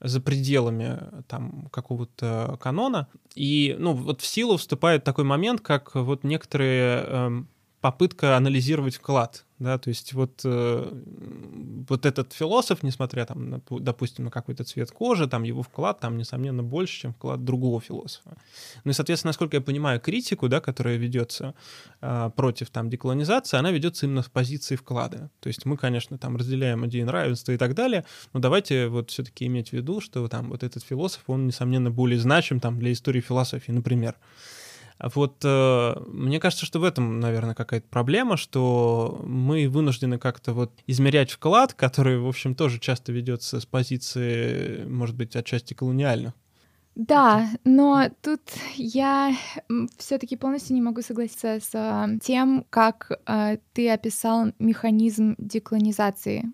за пределами там какого-то канона. И, ну, вот в силу вступает такой момент, как вот некоторые э, попытка анализировать вклад да, то есть вот, э, вот этот философ, несмотря там, на, допустим, на какой-то цвет кожи, там его вклад там, несомненно, больше, чем вклад другого философа. Ну и, соответственно, насколько я понимаю критику, да, которая ведется э, против там деколонизации, она ведется именно в позиции вклада. То есть мы, конечно, там разделяем идеи равенства и так далее, но давайте вот все-таки иметь в виду, что там вот этот философ, он, несомненно, более значим там для истории философии, например. Вот э, мне кажется, что в этом, наверное, какая-то проблема, что мы вынуждены как-то вот измерять вклад, который, в общем, тоже часто ведется с позиции, может быть, отчасти колониальных. Да, но тут я все-таки полностью не могу согласиться с тем, как э, ты описал механизм деколонизации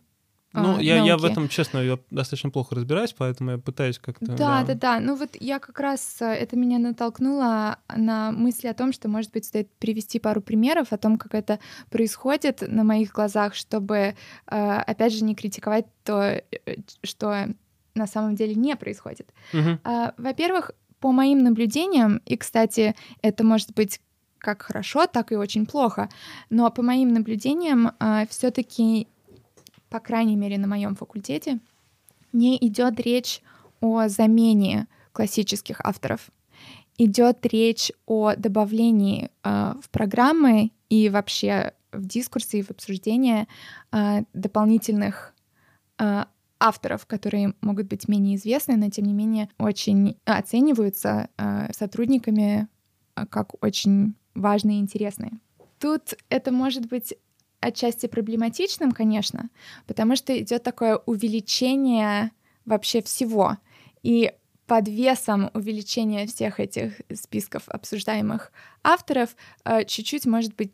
ну, а, я, я в этом, честно, я достаточно плохо разбираюсь, поэтому я пытаюсь как-то... Да, да, да, да. Ну вот я как раз, э, это меня натолкнуло на мысли о том, что, может быть, стоит привести пару примеров о том, как это происходит на моих глазах, чтобы, э, опять же, не критиковать то, э, что на самом деле не происходит. Угу. Во-первых, по моим наблюдениям, и, кстати, это может быть как хорошо, так и очень плохо. Но по моим наблюдениям, все-таки по крайней мере на моем факультете, не идет речь о замене классических авторов. Идет речь о добавлении э, в программы и вообще в дискурсы и в обсуждения э, дополнительных э, авторов, которые могут быть менее известны, но тем не менее очень оцениваются э, сотрудниками э, как очень важные и интересные. Тут это может быть отчасти проблематичным, конечно, потому что идет такое увеличение вообще всего. И под весом увеличения всех этих списков обсуждаемых авторов э, чуть-чуть, может быть,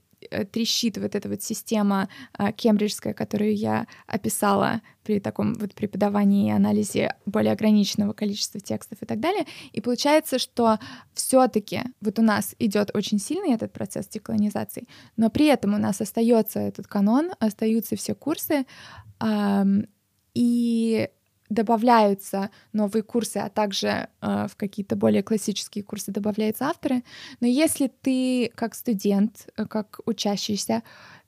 трещит вот эта вот система а, кембриджская, которую я описала при таком вот преподавании и анализе более ограниченного количества текстов и так далее. И получается, что все-таки вот у нас идет очень сильный этот процесс деколонизации, но при этом у нас остается этот канон, остаются все курсы, и добавляются новые курсы, а также э, в какие-то более классические курсы добавляются авторы. Но если ты как студент, э, как учащийся,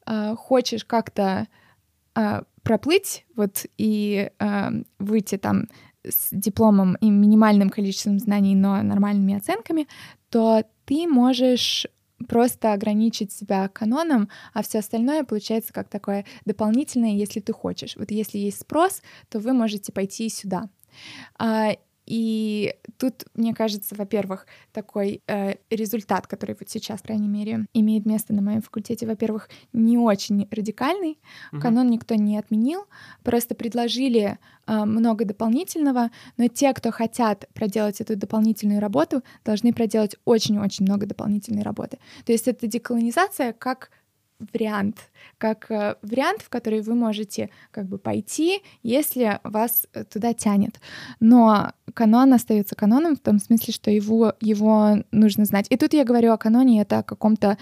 э, хочешь как-то э, проплыть вот и э, выйти там с дипломом и минимальным количеством знаний, но нормальными оценками, то ты можешь просто ограничить себя каноном, а все остальное получается как такое дополнительное, если ты хочешь. Вот если есть спрос, то вы можете пойти сюда. И тут, мне кажется, во-первых, такой э, результат, который вот сейчас, по крайней мере, имеет место на моем факультете, во-первых, не очень радикальный. Угу. Канон никто не отменил, просто предложили э, много дополнительного, но те, кто хотят проделать эту дополнительную работу, должны проделать очень-очень много дополнительной работы. То есть это деколонизация как вариант, как э, вариант, в который вы можете как бы пойти, если вас э, туда тянет. Но канон остается каноном в том смысле, что его, его нужно знать. И тут я говорю о каноне, это о каком-то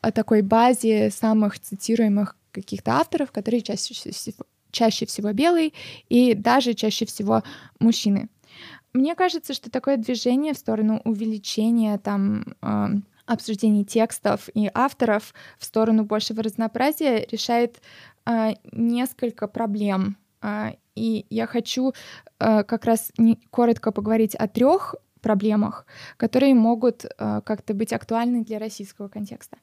о такой базе самых цитируемых каких-то авторов, которые чаще всего, чаще всего белые и даже чаще всего мужчины. Мне кажется, что такое движение в сторону увеличения там э, обсуждений текстов и авторов в сторону большего разнообразия решает э, несколько проблем. Э, и я хочу э, как раз не, коротко поговорить о трех проблемах, которые могут э, как-то быть актуальны для российского контекста.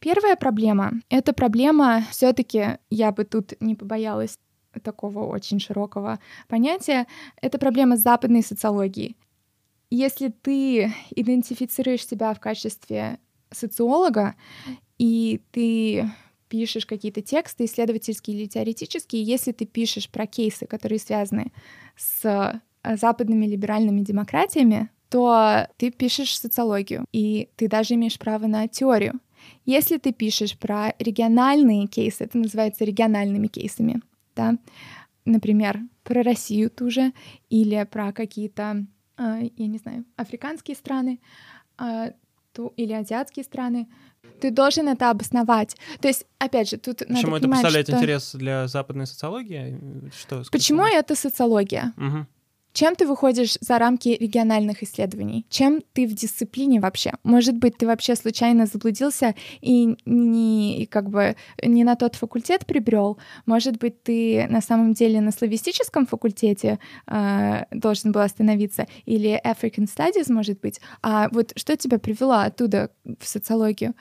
Первая проблема — это проблема, все таки я бы тут не побоялась такого очень широкого понятия, это проблема западной социологии. Если ты идентифицируешь себя в качестве социолога, и ты пишешь какие-то тексты, исследовательские или теоретические, если ты пишешь про кейсы, которые связаны с э, западными либеральными демократиями, то ты пишешь социологию, и ты даже имеешь право на теорию. Если ты пишешь про региональные кейсы, это называется региональными кейсами, да, например, про Россию ту же, или про какие-то я не знаю, африканские страны, а, то, или азиатские страны, ты должен это обосновать. То есть, опять же, тут Почему надо это понимать, представляет что... интерес для западной социологии? Что, Почему это социология? Угу. Чем ты выходишь за рамки региональных исследований? Чем ты в дисциплине вообще? Может быть, ты вообще случайно заблудился и не и как бы не на тот факультет прибрел? Может быть, ты на самом деле на славистическом факультете э, должен был остановиться? Или African Studies, может быть? А вот что тебя привело оттуда в социологию?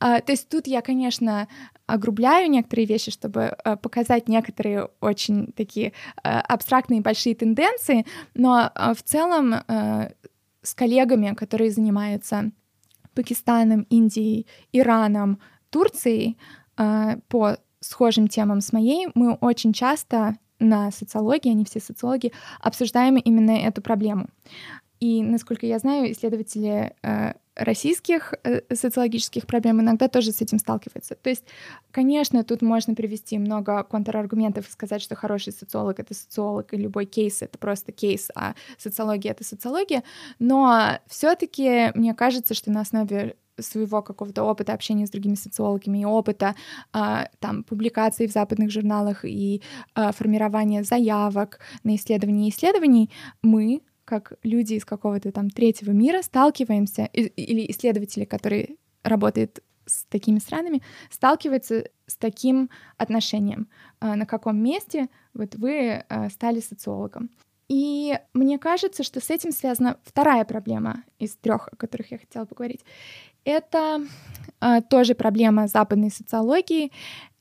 А, то есть тут я, конечно, огрубляю некоторые вещи, чтобы э, показать некоторые очень такие э, абстрактные большие тенденции, но э, в целом с коллегами, которые занимаются Пакистаном, Индией, Ираном, Турцией по схожим темам с моей, мы очень часто на социологии, они все социологи, обсуждаем именно эту проблему. И, насколько я знаю, исследователи российских э, социологических проблем иногда тоже с этим сталкиваются. То есть, конечно, тут можно привести много контраргументов и сказать, что хороший социолог — это социолог, и любой кейс — это просто кейс, а социология — это социология. Но все таки мне кажется, что на основе своего какого-то опыта общения с другими социологами и опыта а, там публикаций в западных журналах и а, формирования заявок на исследования исследований мы как люди из какого-то там третьего мира сталкиваемся, или исследователи, которые работают с такими странами, сталкиваются с таким отношением. А, на каком месте вот вы а, стали социологом? И мне кажется, что с этим связана вторая проблема из трех, о которых я хотела поговорить. Это э, тоже проблема западной социологии.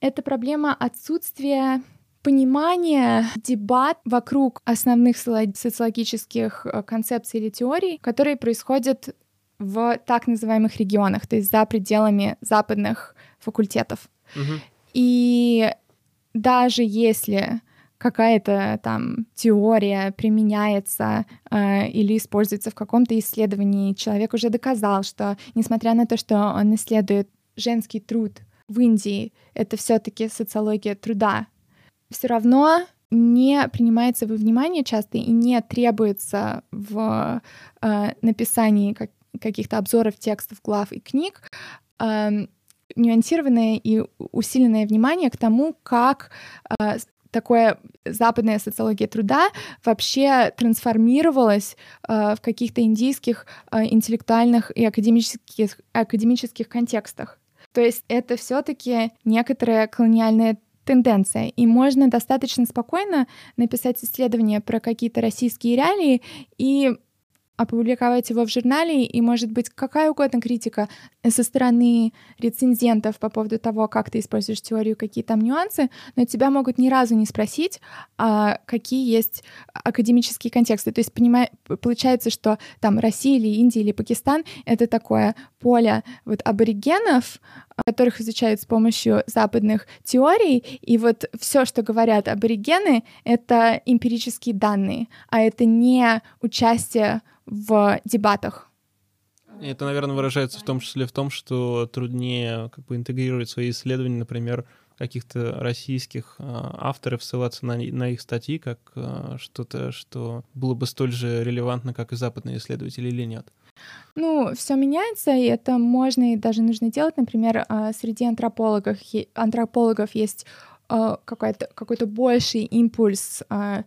Это проблема отсутствия понимание, дебат вокруг основных социологических э, концепций или теорий, которые происходят в так называемых регионах, то есть за пределами западных факультетов. Угу. И даже если какая-то там теория применяется э, или используется в каком-то исследовании, человек уже доказал, что несмотря на то, что он исследует женский труд в Индии, это все-таки социология труда, все равно не принимается во внимание часто и не требуется в э, написании как, каких-то обзоров текстов, глав и книг э, нюансированное и усиленное внимание к тому, как э, такое западная социология труда вообще трансформировалась э, в каких-то индийских э, интеллектуальных и академических, академических контекстах. То есть это все-таки некоторая колониальная тенденция. И можно достаточно спокойно написать исследование про какие-то российские реалии и опубликовать его в журнале, и может быть какая угодно критика со стороны рецензентов по поводу того, как ты используешь теорию, какие там нюансы, но тебя могут ни разу не спросить, а какие есть академические контексты. То есть понимая, получается, что там Россия или Индия или Пакистан — это такое поле вот аборигенов, которых изучают с помощью западных теорий, и вот все, что говорят аборигены, это эмпирические данные, а это не участие в дебатах. Это, наверное, выражается в том числе в том, что труднее как бы интегрировать свои исследования, например, каких-то российских э, авторов, ссылаться на, на их статьи как э, что-то, что было бы столь же релевантно, как и западные исследователи или нет. Ну, все меняется, и это можно и даже нужно делать. Например, э, среди антропологов, антропологов есть э, какой-то какой больший импульс э,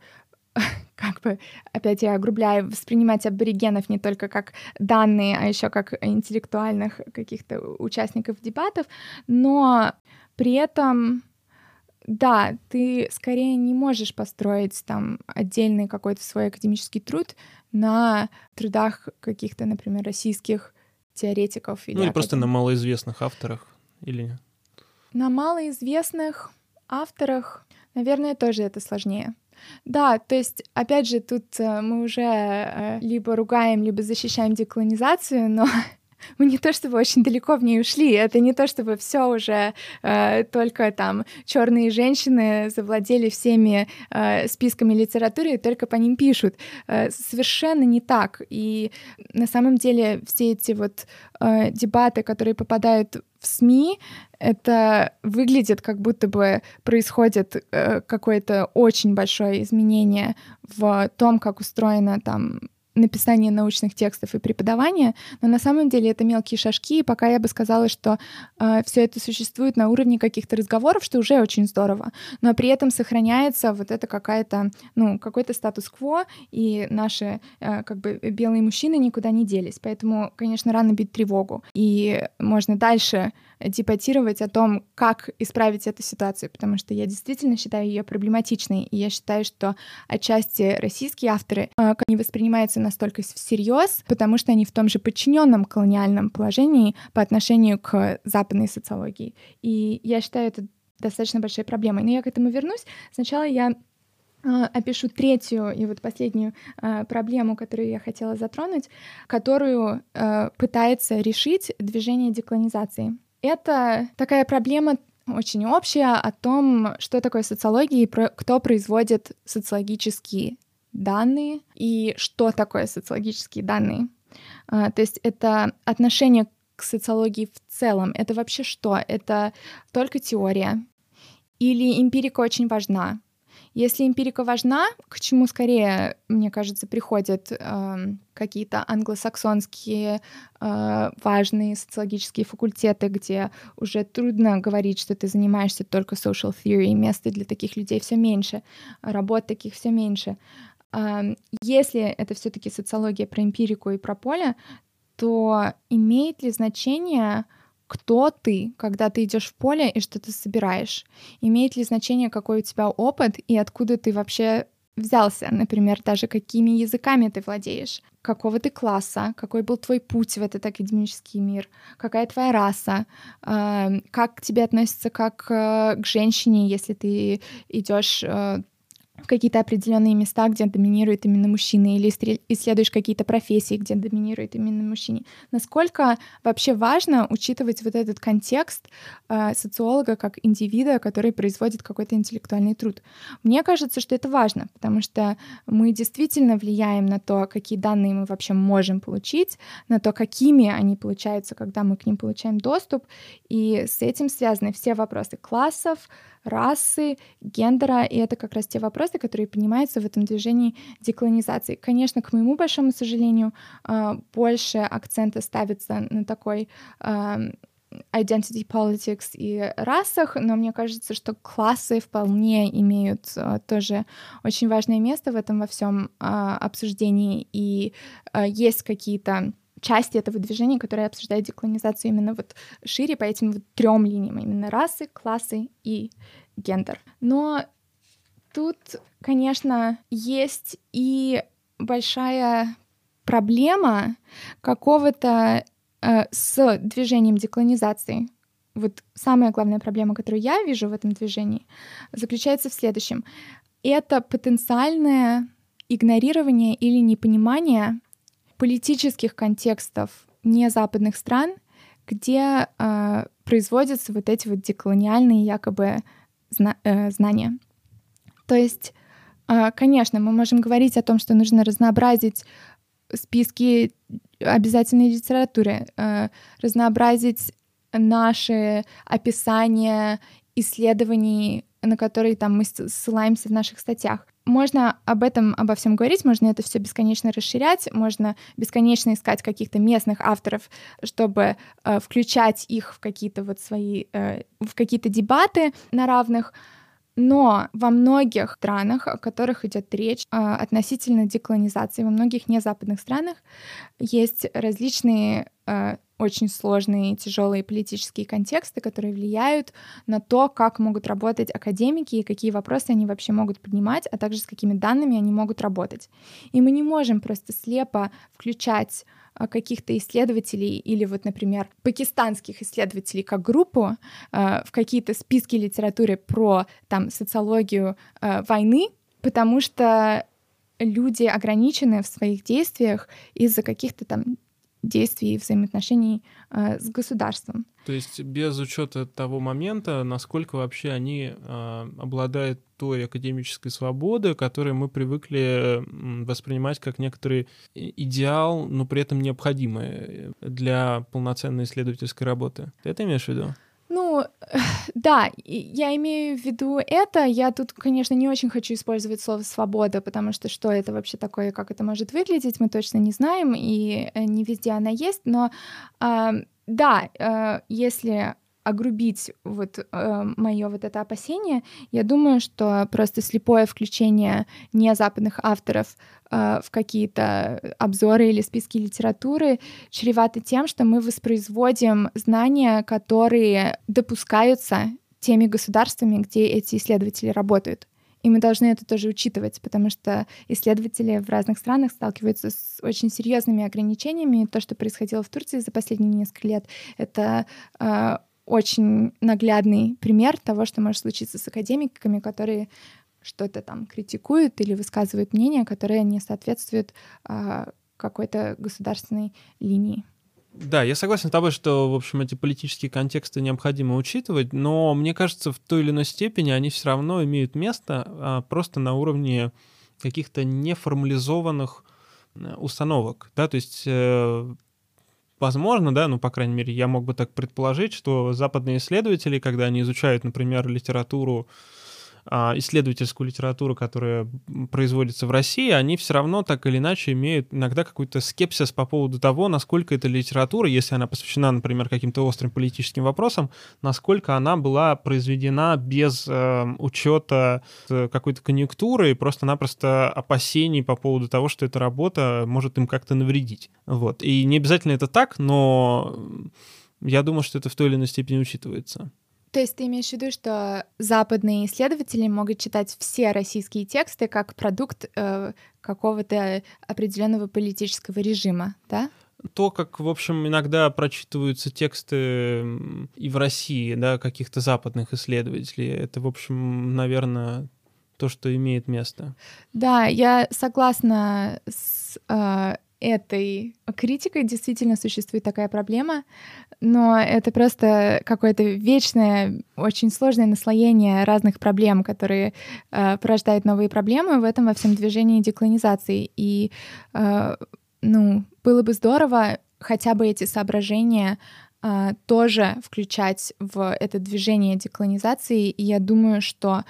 как бы, опять я огрубляю, воспринимать аборигенов не только как данные, а еще как интеллектуальных каких-то участников дебатов, но при этом да, ты скорее не можешь построить там отдельный какой-то свой академический труд на трудах каких-то, например, российских теоретиков. Или ну или просто на малоизвестных авторах, или нет? На малоизвестных авторах, наверное, тоже это сложнее. Да, то есть, опять же, тут э, мы уже э, либо ругаем, либо защищаем деколонизацию, но мы не то чтобы очень далеко в ней ушли, это не то чтобы все уже э, только там черные женщины завладели всеми э, списками литературы и только по ним пишут. Э, совершенно не так. И на самом деле все эти вот э, дебаты, которые попадают в СМИ, это выглядит как будто бы происходит э, какое-то очень большое изменение в том, как устроена там написания научных текстов и преподавания, но на самом деле это мелкие шажки, и пока я бы сказала, что э, все это существует на уровне каких-то разговоров, что уже очень здорово, но при этом сохраняется вот это какая-то, ну, какой-то статус-кво, и наши э, как бы белые мужчины никуда не делись, поэтому, конечно, рано бить тревогу, и можно дальше дебатировать о том, как исправить эту ситуацию, потому что я действительно считаю ее проблематичной, и я считаю, что отчасти российские авторы э, не воспринимаются настолько всерьез, потому что они в том же подчиненном колониальном положении по отношению к западной социологии. И я считаю это достаточно большой проблемой. Но я к этому вернусь. Сначала я э, опишу третью и вот последнюю э, проблему, которую я хотела затронуть, которую э, пытается решить движение деколонизации. Это такая проблема очень общая о том, что такое социология и про кто производит социологические данные и что такое социологические данные. А, то есть это отношение к социологии в целом. Это вообще что? Это только теория? Или эмпирика очень важна? Если эмпирика важна, к чему скорее, мне кажется, приходят э, какие-то англосаксонские э, важные социологические факультеты, где уже трудно говорить, что ты занимаешься только social theory, места для таких людей все меньше, работ таких все меньше. Если это все-таки социология про эмпирику и про поле, то имеет ли значение кто ты, когда ты идешь в поле и что ты собираешь? Имеет ли значение, какой у тебя опыт и откуда ты вообще взялся, например, даже какими языками ты владеешь, какого ты класса, какой был твой путь в этот академический мир, какая твоя раса, как к тебе относятся как э, к женщине, если ты идешь э, какие-то определенные места, где доминирует именно мужчина, или исследуешь какие-то профессии, где доминирует именно мужчина. Насколько вообще важно учитывать вот этот контекст э, социолога как индивида, который производит какой-то интеллектуальный труд? Мне кажется, что это важно, потому что мы действительно влияем на то, какие данные мы вообще можем получить, на то, какими они получаются, когда мы к ним получаем доступ, и с этим связаны все вопросы классов, расы, гендера, и это как раз те вопросы, которые поднимаются в этом движении деколонизации. Конечно, к моему большому сожалению, а, больше акцента ставится на такой identity politics и расах, но мне кажется, что классы вполне имеют uh, тоже очень важное место в этом во всем обсуждении, и есть какие-то части этого движения, которые обсуждают деколонизацию именно вот шире по этим вот трем линиям, именно расы, классы и гендер. Но тут, конечно, есть и большая проблема какого-то э, с движением деколонизации. Вот самая главная проблема, которую я вижу в этом движении, заключается в следующем. Это потенциальное игнорирование или непонимание политических контекстов незападных стран, где э, производятся вот эти вот деколониальные якобы зна э, знания. То есть, э, конечно, мы можем говорить о том, что нужно разнообразить списки обязательной литературы, э, разнообразить наши описания исследований, на которые там мы ссылаемся в наших статьях. Можно об этом, обо всем говорить, можно это все бесконечно расширять, можно бесконечно искать каких-то местных авторов, чтобы э, включать их в какие-то вот свои, э, в какие-то дебаты на равных. Но во многих странах, о которых идет речь э, относительно деколонизации, во многих незападных странах есть различные э, очень сложные, тяжелые политические контексты, которые влияют на то, как могут работать академики и какие вопросы они вообще могут поднимать, а также с какими данными они могут работать. И мы не можем просто слепо включать а, каких-то исследователей или вот, например, пакистанских исследователей как группу э, в какие-то списки литературы про там социологию э, войны, потому что люди ограничены в своих действиях из-за каких-то там действий и взаимоотношений э, с государством. То есть без учета того момента, насколько вообще они э, обладают той академической свободой, которую мы привыкли воспринимать как некоторый идеал, но при этом необходимый для полноценной исследовательской работы. Ты это имеешь в виду? Ну, да, я имею в виду это. Я тут, конечно, не очень хочу использовать слово «свобода», потому что что это вообще такое, как это может выглядеть, мы точно не знаем, и э, не везде она есть. Но э, да, э, если огрубить вот э, мое вот это опасение, я думаю, что просто слепое включение не западных авторов э, в какие-то обзоры или списки литературы чревато тем, что мы воспроизводим знания, которые допускаются теми государствами, где эти исследователи работают. И мы должны это тоже учитывать, потому что исследователи в разных странах сталкиваются с очень серьезными ограничениями. То, что происходило в Турции за последние несколько лет, это э, очень наглядный пример того, что может случиться с академиками, которые что-то там критикуют или высказывают мнение, которое не соответствует а, какой-то государственной линии. Да, я согласен с тобой, что, в общем, эти политические контексты необходимо учитывать, но мне кажется, в той или иной степени они все равно имеют место а, просто на уровне каких-то неформализованных э, установок, да, то есть э, возможно, да, ну, по крайней мере, я мог бы так предположить, что западные исследователи, когда они изучают, например, литературу исследовательскую литературу, которая производится в России, они все равно так или иначе имеют иногда какой-то скепсис по поводу того, насколько эта литература, если она посвящена, например, каким-то острым политическим вопросам, насколько она была произведена без э, учета какой-то конъюнктуры и просто-напросто опасений по поводу того, что эта работа может им как-то навредить. Вот. И не обязательно это так, но я думаю, что это в той или иной степени учитывается. То есть ты имеешь в виду, что западные исследователи могут читать все российские тексты как продукт э, какого-то определенного политического режима, да? То, как, в общем, иногда прочитываются тексты и в России, да, каких-то западных исследователей, это, в общем, наверное, то, что имеет место. Да, я согласна с э, этой критикой действительно существует такая проблема, но это просто какое-то вечное, очень сложное наслоение разных проблем, которые э, порождают новые проблемы в этом во всем движении деклонизации. И, э, ну, было бы здорово хотя бы эти соображения э, тоже включать в это движение деклонизации. И я думаю, что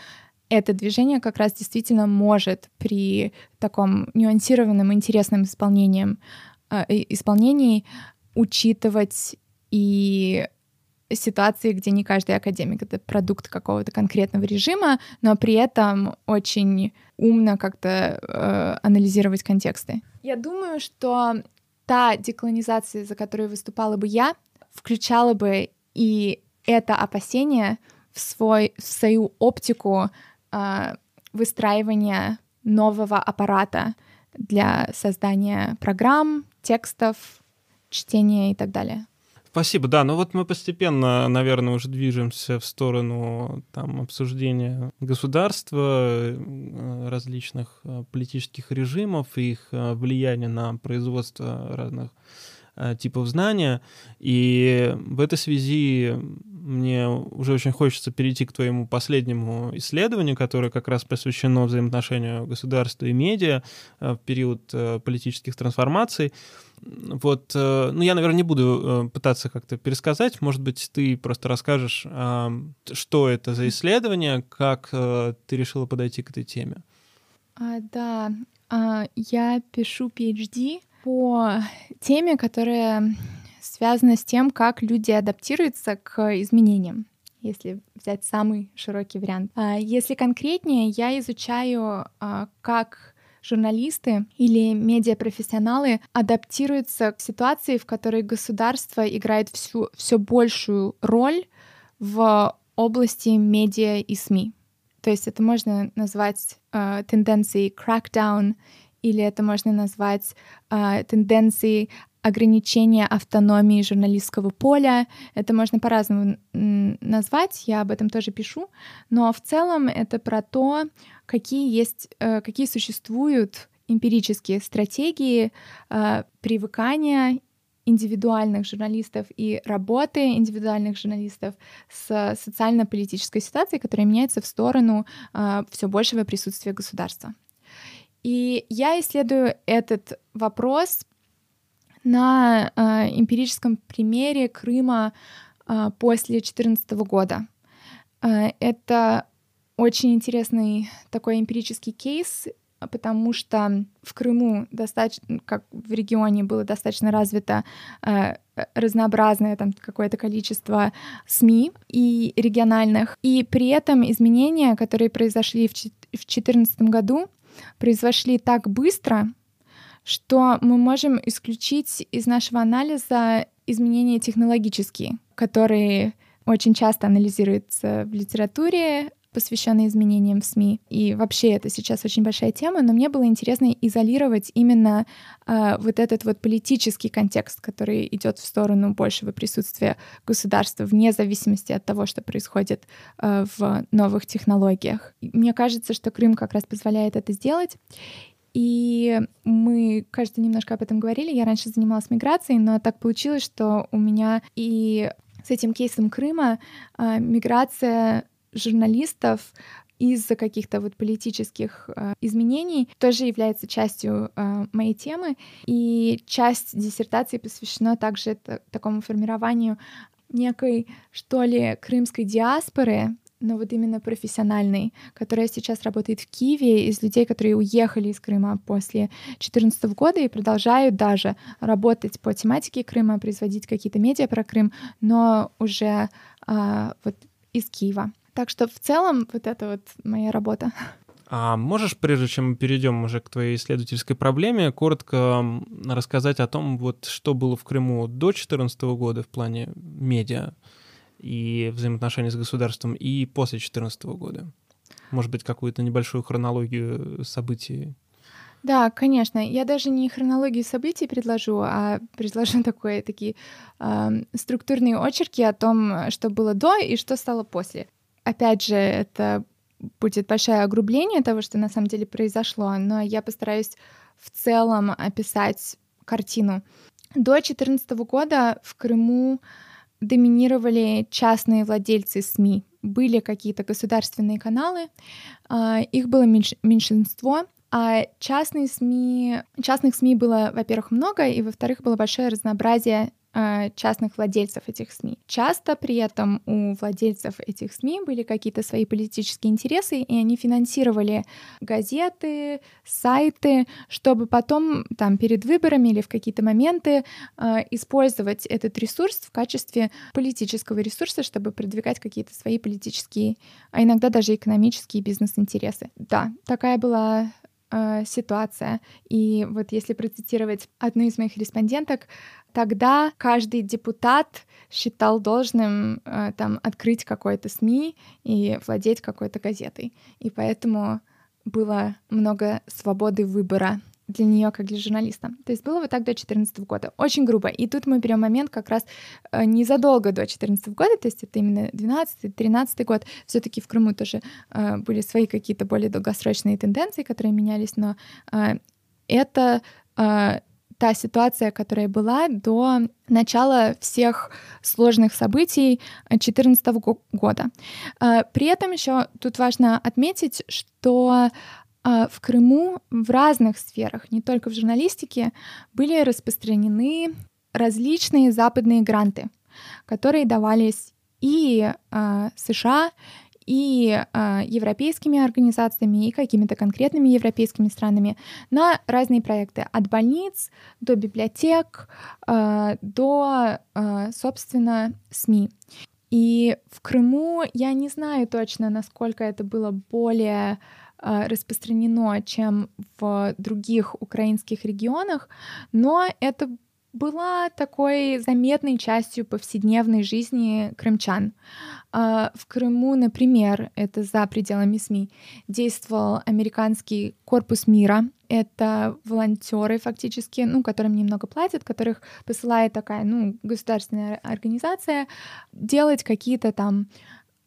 это движение как раз действительно может при таком нюансированном, интересном исполнении, э, исполнении учитывать и ситуации, где не каждый академик — это продукт какого-то конкретного режима, но при этом очень умно как-то э, анализировать контексты. Я думаю, что та деколонизация, за которую выступала бы я, включала бы и это опасение в, свой, в свою оптику э, выстраивания нового аппарата для создания программ, текстов, чтения и так далее. Спасибо, да. Ну вот мы постепенно, наверное, уже движемся в сторону там, обсуждения государства, э, различных э, политических режимов и их э, влияния на производство разных типов знания. И в этой связи мне уже очень хочется перейти к твоему последнему исследованию, которое как раз посвящено взаимоотношению государства и медиа в период политических трансформаций. Вот, э, ну, я, наверное, не буду э, пытаться как-то пересказать. Может быть, ты просто расскажешь, что это за исследование, как э, ты решила подойти к этой теме. А, да, а, я пишу PhD по теме, которая связана с тем, как люди адаптируются к изменениям если взять самый широкий вариант. А, если конкретнее, я изучаю, как журналисты или медиапрофессионалы адаптируются к ситуации, в которой государство играет всю, все большую роль в области медиа и СМИ. То есть это можно назвать э, тенденцией crackdown, или это можно назвать э, тенденцией ограничения автономии журналистского поля. Это можно по-разному назвать, я об этом тоже пишу, но в целом это про то, какие есть, э, какие существуют эмпирические стратегии э, привыкания индивидуальных журналистов и работы индивидуальных журналистов с социально-политической ситуацией, которая меняется в сторону э, все большего присутствия государства. И я исследую этот вопрос на э, эмпирическом примере Крыма после 2014 года. Это очень интересный такой эмпирический кейс, потому что в Крыму достаточно, как в регионе было достаточно развито э, разнообразное там какое-то количество СМИ и региональных, и при этом изменения, которые произошли в 2014 году, произошли так быстро, что мы можем исключить из нашего анализа изменения технологические, которые очень часто анализируются в литературе, посвященные изменениям в СМИ. И вообще это сейчас очень большая тема, но мне было интересно изолировать именно э, вот этот вот политический контекст, который идет в сторону большего присутствия государства вне зависимости от того, что происходит э, в новых технологиях. мне кажется, что Крым как раз позволяет это сделать. И мы, кажется, немножко об этом говорили. Я раньше занималась миграцией, но так получилось, что у меня и с этим кейсом Крыма э, миграция журналистов из-за каких-то вот политических э, изменений тоже является частью э, моей темы. И часть диссертации посвящена также такому формированию некой, что ли, крымской диаспоры, но вот именно профессиональной, которая сейчас работает в Киеве, из людей, которые уехали из Крыма после 2014 года и продолжают даже работать по тематике Крыма, производить какие-то медиа про Крым, но уже а, вот из Киева. Так что в целом вот это вот моя работа. А можешь, прежде чем мы перейдем уже к твоей исследовательской проблеме, коротко рассказать о том, вот что было в Крыму до 2014 года в плане медиа и взаимоотношений с государством и после 2014 года? Может быть, какую-то небольшую хронологию событий? Да, конечно. Я даже не хронологию событий предложу, а предложу такое, такие э, структурные очерки о том, что было до и что стало после опять же, это будет большое огрубление того, что на самом деле произошло, но я постараюсь в целом описать картину. До 2014 года в Крыму доминировали частные владельцы СМИ. Были какие-то государственные каналы, а, их было меньшинство, а частные СМИ, частных СМИ было, во-первых, много, и, во-вторых, было большое разнообразие частных владельцев этих СМИ. Часто при этом у владельцев этих СМИ были какие-то свои политические интересы, и они финансировали газеты, сайты, чтобы потом там перед выборами или в какие-то моменты э, использовать этот ресурс в качестве политического ресурса, чтобы продвигать какие-то свои политические, а иногда даже экономические бизнес-интересы. Да, такая была э, ситуация. И вот если процитировать одну из моих респонденток, Тогда каждый депутат считал должным э, там открыть какой-то СМИ и владеть какой-то газетой. И поэтому было много свободы выбора для нее, как для журналиста. То есть было вот так до 2014 года. Очень грубо. И тут мы берем момент как раз э, незадолго до 2014 года, то есть это именно 12-13 год. все таки в Крыму тоже э, были свои какие-то более долгосрочные тенденции, которые менялись, но э, это та ситуация, которая была до начала всех сложных событий 2014 года. При этом еще тут важно отметить, что в Крыму в разных сферах, не только в журналистике, были распространены различные западные гранты, которые давались и э, США, и э, европейскими организациями, и какими-то конкретными европейскими странами на разные проекты. От больниц до библиотек, э, до, э, собственно, СМИ. И в Крыму я не знаю точно, насколько это было более распространено, чем в других украинских регионах, но это была такой заметной частью повседневной жизни крымчан. А, в Крыму, например, это за пределами СМИ, действовал американский корпус мира. Это волонтеры фактически, ну, которым немного платят, которых посылает такая, ну, государственная организация делать какие-то там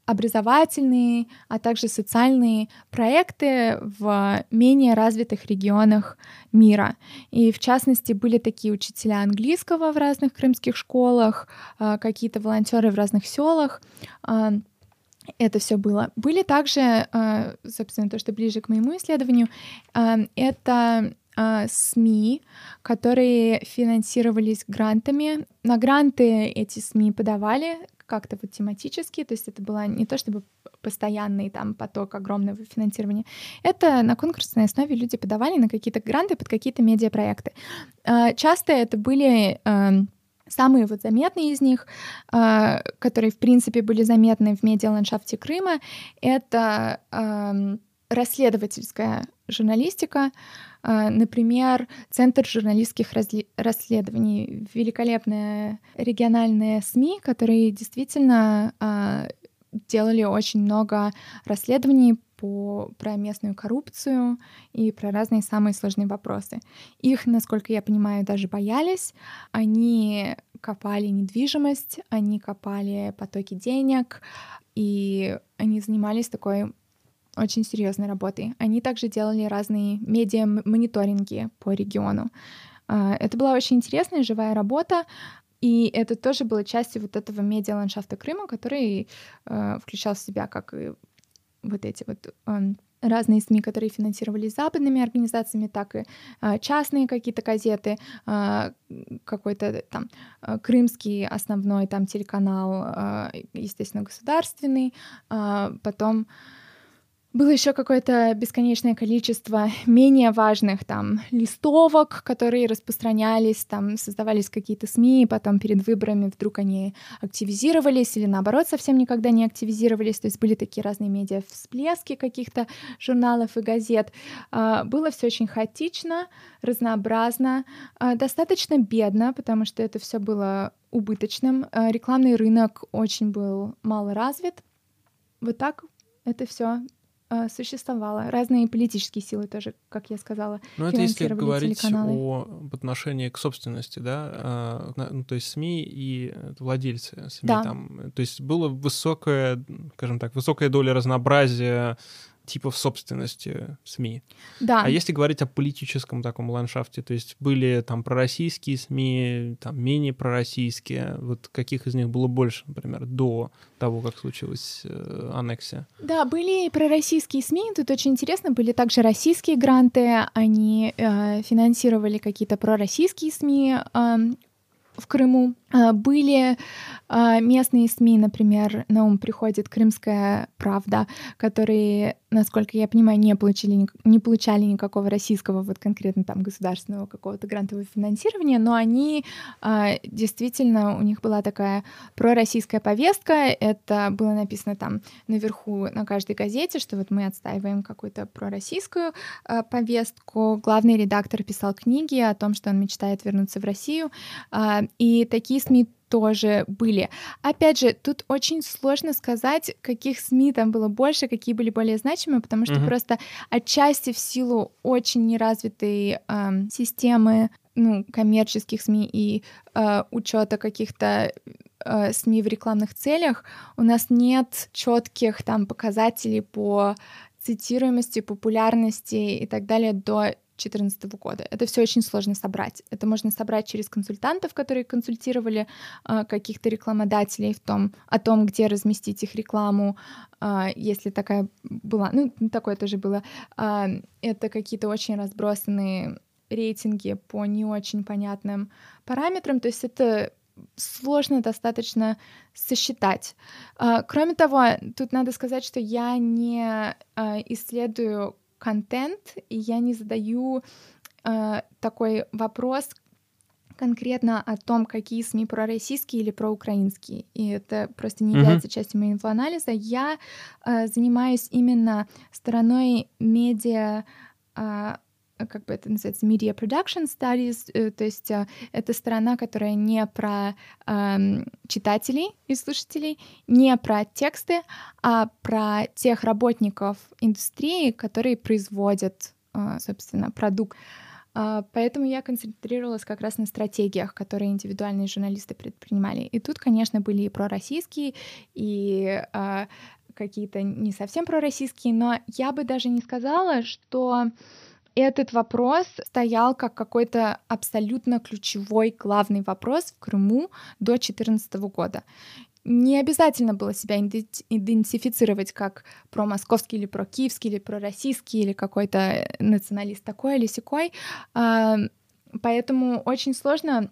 образовательные, а также социальные проекты в менее развитых регионах мира. И в частности были такие учителя английского в разных крымских школах, а, какие-то волонтеры в разных селах. А, это все было. Были также, а, собственно, то, что ближе к моему исследованию, это э, СМИ, которые финансировались грантами. На гранты эти СМИ подавали как-то вот тематически, то есть это было не то чтобы постоянный там поток огромного финансирования. Это на конкурсной основе люди подавали на какие-то гранты под какие-то медиапроекты. Э, часто это были эм, Самые вот заметные из них, которые, в принципе, были заметны в медиаландшафте Крыма, это расследовательская журналистика, например, Центр журналистских расследований, великолепные региональные СМИ, которые действительно э, делали очень много расследований по, про местную коррупцию и про разные самые сложные вопросы. Их, насколько я понимаю, даже боялись. Они копали недвижимость, они копали потоки денег, и они занимались такой очень серьезной работой. Они также делали разные медиа-мониторинги по региону. А, это была очень интересная живая работа, и это тоже было частью вот этого медиа-ландшафта Крыма, который э, включал в себя как и вот эти вот э, разные СМИ, которые финансировались западными организациями, так и э, частные какие-то газеты, э, какой-то там крымский основной там телеканал, естественно, государственный, потом было еще какое-то бесконечное количество менее важных там листовок, которые распространялись, там создавались какие-то СМИ, и потом перед выборами вдруг они активизировались или наоборот совсем никогда не активизировались, то есть были такие разные медиа всплески каких-то журналов и газет. А, было все очень хаотично, разнообразно, а, достаточно бедно, потому что это все было убыточным. А, рекламный рынок очень был мало развит. Вот так это все существовало. Разные политические силы тоже, как я сказала, Ну, это если говорить о отношении к собственности, да, а, ну, то есть СМИ и владельцы СМИ да. там. То есть было высокая, скажем так, высокая доля разнообразия типов собственности СМИ. Да. А если говорить о политическом таком ландшафте, то есть были там пророссийские СМИ, там менее пророссийские, вот каких из них было больше, например, до того, как случилась э, аннексия? Да, были и пророссийские СМИ, тут очень интересно, были также российские гранты, они э, финансировали какие-то пророссийские СМИ, э, в Крыму. А, были а, местные СМИ, например, на ум приходит «Крымская правда», которые, насколько я понимаю, не получили, не получали никакого российского, вот конкретно там государственного какого-то грантового финансирования, но они а, действительно, у них была такая пророссийская повестка, это было написано там наверху на каждой газете, что вот мы отстаиваем какую-то пророссийскую повестку. Главный редактор писал книги о том, что он мечтает вернуться в Россию, и такие СМИ тоже были. Опять же, тут очень сложно сказать, каких СМИ там было больше, какие были более значимые, потому что uh-huh. просто отчасти в силу очень неразвитой э, системы ну, коммерческих СМИ и э, учета каких-то э, СМИ в рекламных целях, у нас нет четких там показателей по цитируемости, популярности и так далее до 2014 года. Это все очень сложно собрать. Это можно собрать через консультантов, которые консультировали э, каких-то рекламодателей в том, о том, где разместить их рекламу, э, если такая была. Ну, такое тоже было. Э, это какие-то очень разбросанные рейтинги по не очень понятным параметрам. То есть это сложно достаточно сосчитать. Кроме того, тут надо сказать, что я не исследую контент, и я не задаю э, такой вопрос конкретно о том, какие СМИ пророссийские или проукраинские. И это просто не является uh-huh. частью моего анализа. Я э, занимаюсь именно стороной медиа э, как бы это называется, media production studies, э, то есть э, это сторона, которая не про э, читателей и слушателей, не про тексты, а про тех работников индустрии, которые производят, э, собственно, продукт. Uh, поэтому я концентрировалась как раз на стратегиях, которые индивидуальные журналисты предпринимали. И тут, конечно, были и пророссийские, и uh, какие-то не совсем пророссийские, но я бы даже не сказала, что этот вопрос стоял как какой-то абсолютно ключевой главный вопрос в Крыму до 2014 года. не обязательно было себя идентифицировать как про московский или про киевский или про российский или какой-то националист такой или секой. А, поэтому очень сложно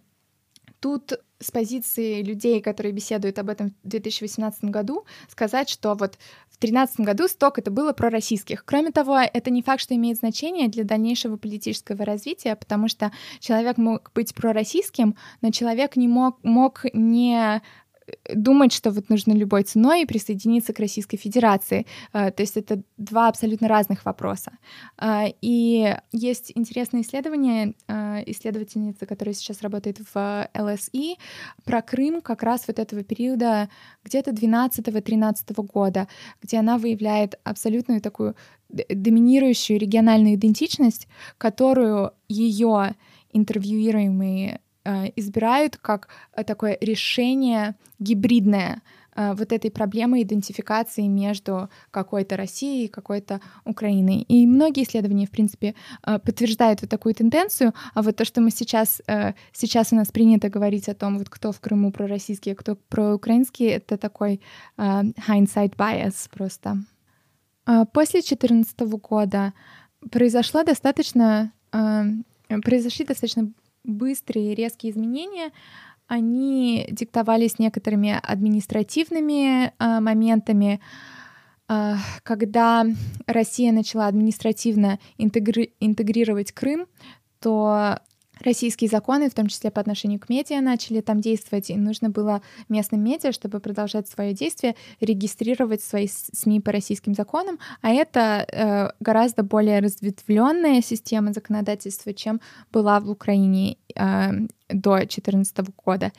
тут с позиции людей, которые беседуют об этом в 2018 году, сказать, что вот 2013 году сток это было про российских. Кроме того, это не факт, что имеет значение для дальнейшего политического развития, потому что человек мог быть пророссийским, но человек не мог, мог не думать, что вот нужно любой ценой присоединиться к Российской Федерации. А, то есть это два абсолютно разных вопроса. А, и есть интересное исследование а, исследовательницы, которая сейчас работает в ЛСИ, про Крым как раз вот этого периода где-то 12-13 года, где она выявляет абсолютную такую доминирующую региональную идентичность, которую ее интервьюируемые Э, избирают как э, такое решение гибридное э, вот этой проблемы идентификации между какой-то Россией и какой-то Украиной. И многие исследования, в принципе, подтверждают вот такую тенденцию, а вот то, что мы сейчас, сейчас у нас принято говорить о том, вот кто в Крыму пророссийский, а кто проукраинский, это такой hindsight bias просто. После 2014 года произошла достаточно произошли достаточно быстрые резкие изменения, они диктовались некоторыми административными э, моментами, э, когда Россия начала административно интегри- интегрировать Крым, то российские законы, в том числе по отношению к медиа, начали там действовать, и нужно было местным медиа, чтобы продолжать свое действие, регистрировать свои СМИ по российским законам, а это э, гораздо более разветвленная система законодательства, чем была в Украине э, до 2014 года.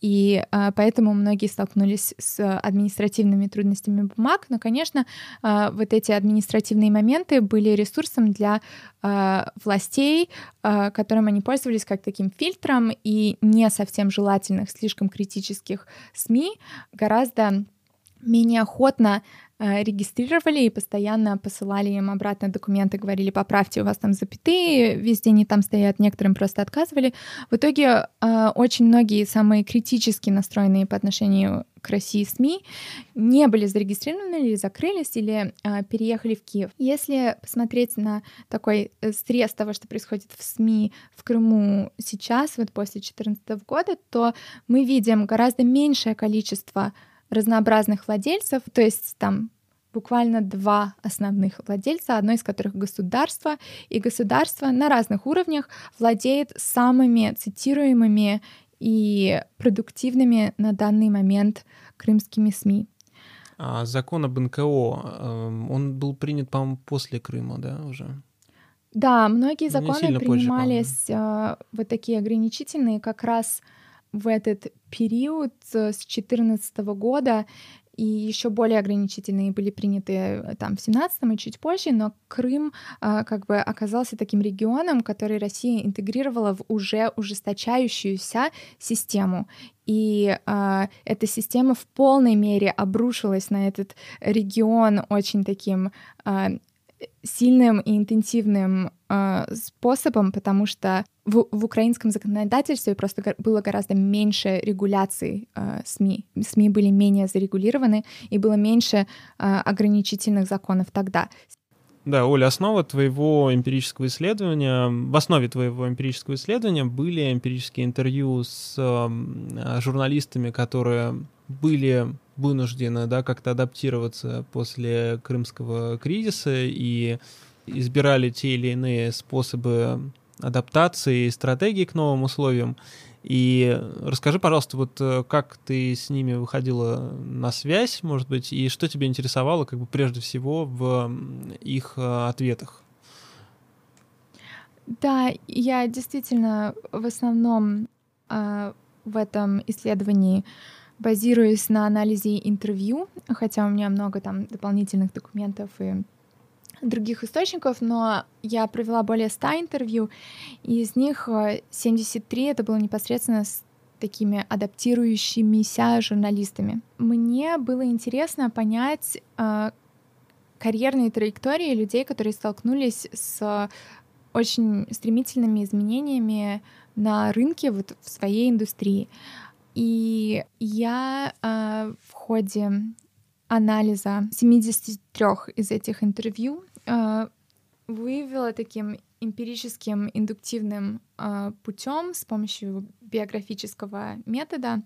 И а, поэтому многие столкнулись с административными трудностями бумаг. Но, конечно, а, вот эти административные моменты были ресурсом для а, властей, а, которым они пользовались как таким фильтром, и не совсем желательных, слишком критических СМИ гораздо менее охотно регистрировали и постоянно посылали им обратно документы, говорили, поправьте, у вас там запятые, везде не там стоят, некоторым просто отказывали. В итоге э, очень многие самые критически настроенные по отношению к России СМИ не были зарегистрированы или закрылись, или э, переехали в Киев. Если посмотреть на такой срез того, что происходит в СМИ в Крыму сейчас, вот после 2014 года, то мы видим гораздо меньшее количество разнообразных владельцев, то есть там буквально два основных владельца, одно из которых государство, и государство на разных уровнях владеет самыми цитируемыми и продуктивными на данный момент крымскими СМИ. А закон об НКО, эм, он был принят, по-моему, после Крыма, да, уже? Да, многие законы принимались позже, вот такие ограничительные как раз в этот период с 2014 года, и еще более ограничительные были приняты э, там в 17 и чуть позже, но Крым а, как бы оказался таким регионом, который Россия интегрировала в уже ужесточающуюся систему. И а, эта система в полной мере обрушилась на этот регион очень таким а, сильным и интенсивным э, способом, потому что в, в украинском законодательстве просто было гораздо меньше регуляций э, СМИ. СМИ были менее зарегулированы, и было меньше э, ограничительных законов тогда. Да, Оля, основа твоего эмпирического исследования, в основе твоего эмпирического исследования были эмпирические интервью с э, журналистами, которые были вынуждены да, как-то адаптироваться после крымского кризиса и избирали те или иные способы адаптации и стратегии к новым условиям. И расскажи, пожалуйста, вот э, как ты с ними выходила на связь, может быть, и что тебя интересовало, как бы прежде всего, в их э, ответах? Да, я действительно в основном э, в этом исследовании базируюсь на анализе интервью, хотя у меня много там дополнительных документов и других источников, но я провела более 100 интервью, и из них 73 э, это было непосредственно с такими адаптирующимися журналистами. Мне было интересно понять э, карьерные траектории людей, которые столкнулись с очень стремительными изменениями на рынке вот в своей индустрии. И я э, в ходе анализа 73 из этих интервью э, выявила таким эмпирическим индуктивным э, путем с помощью биографического метода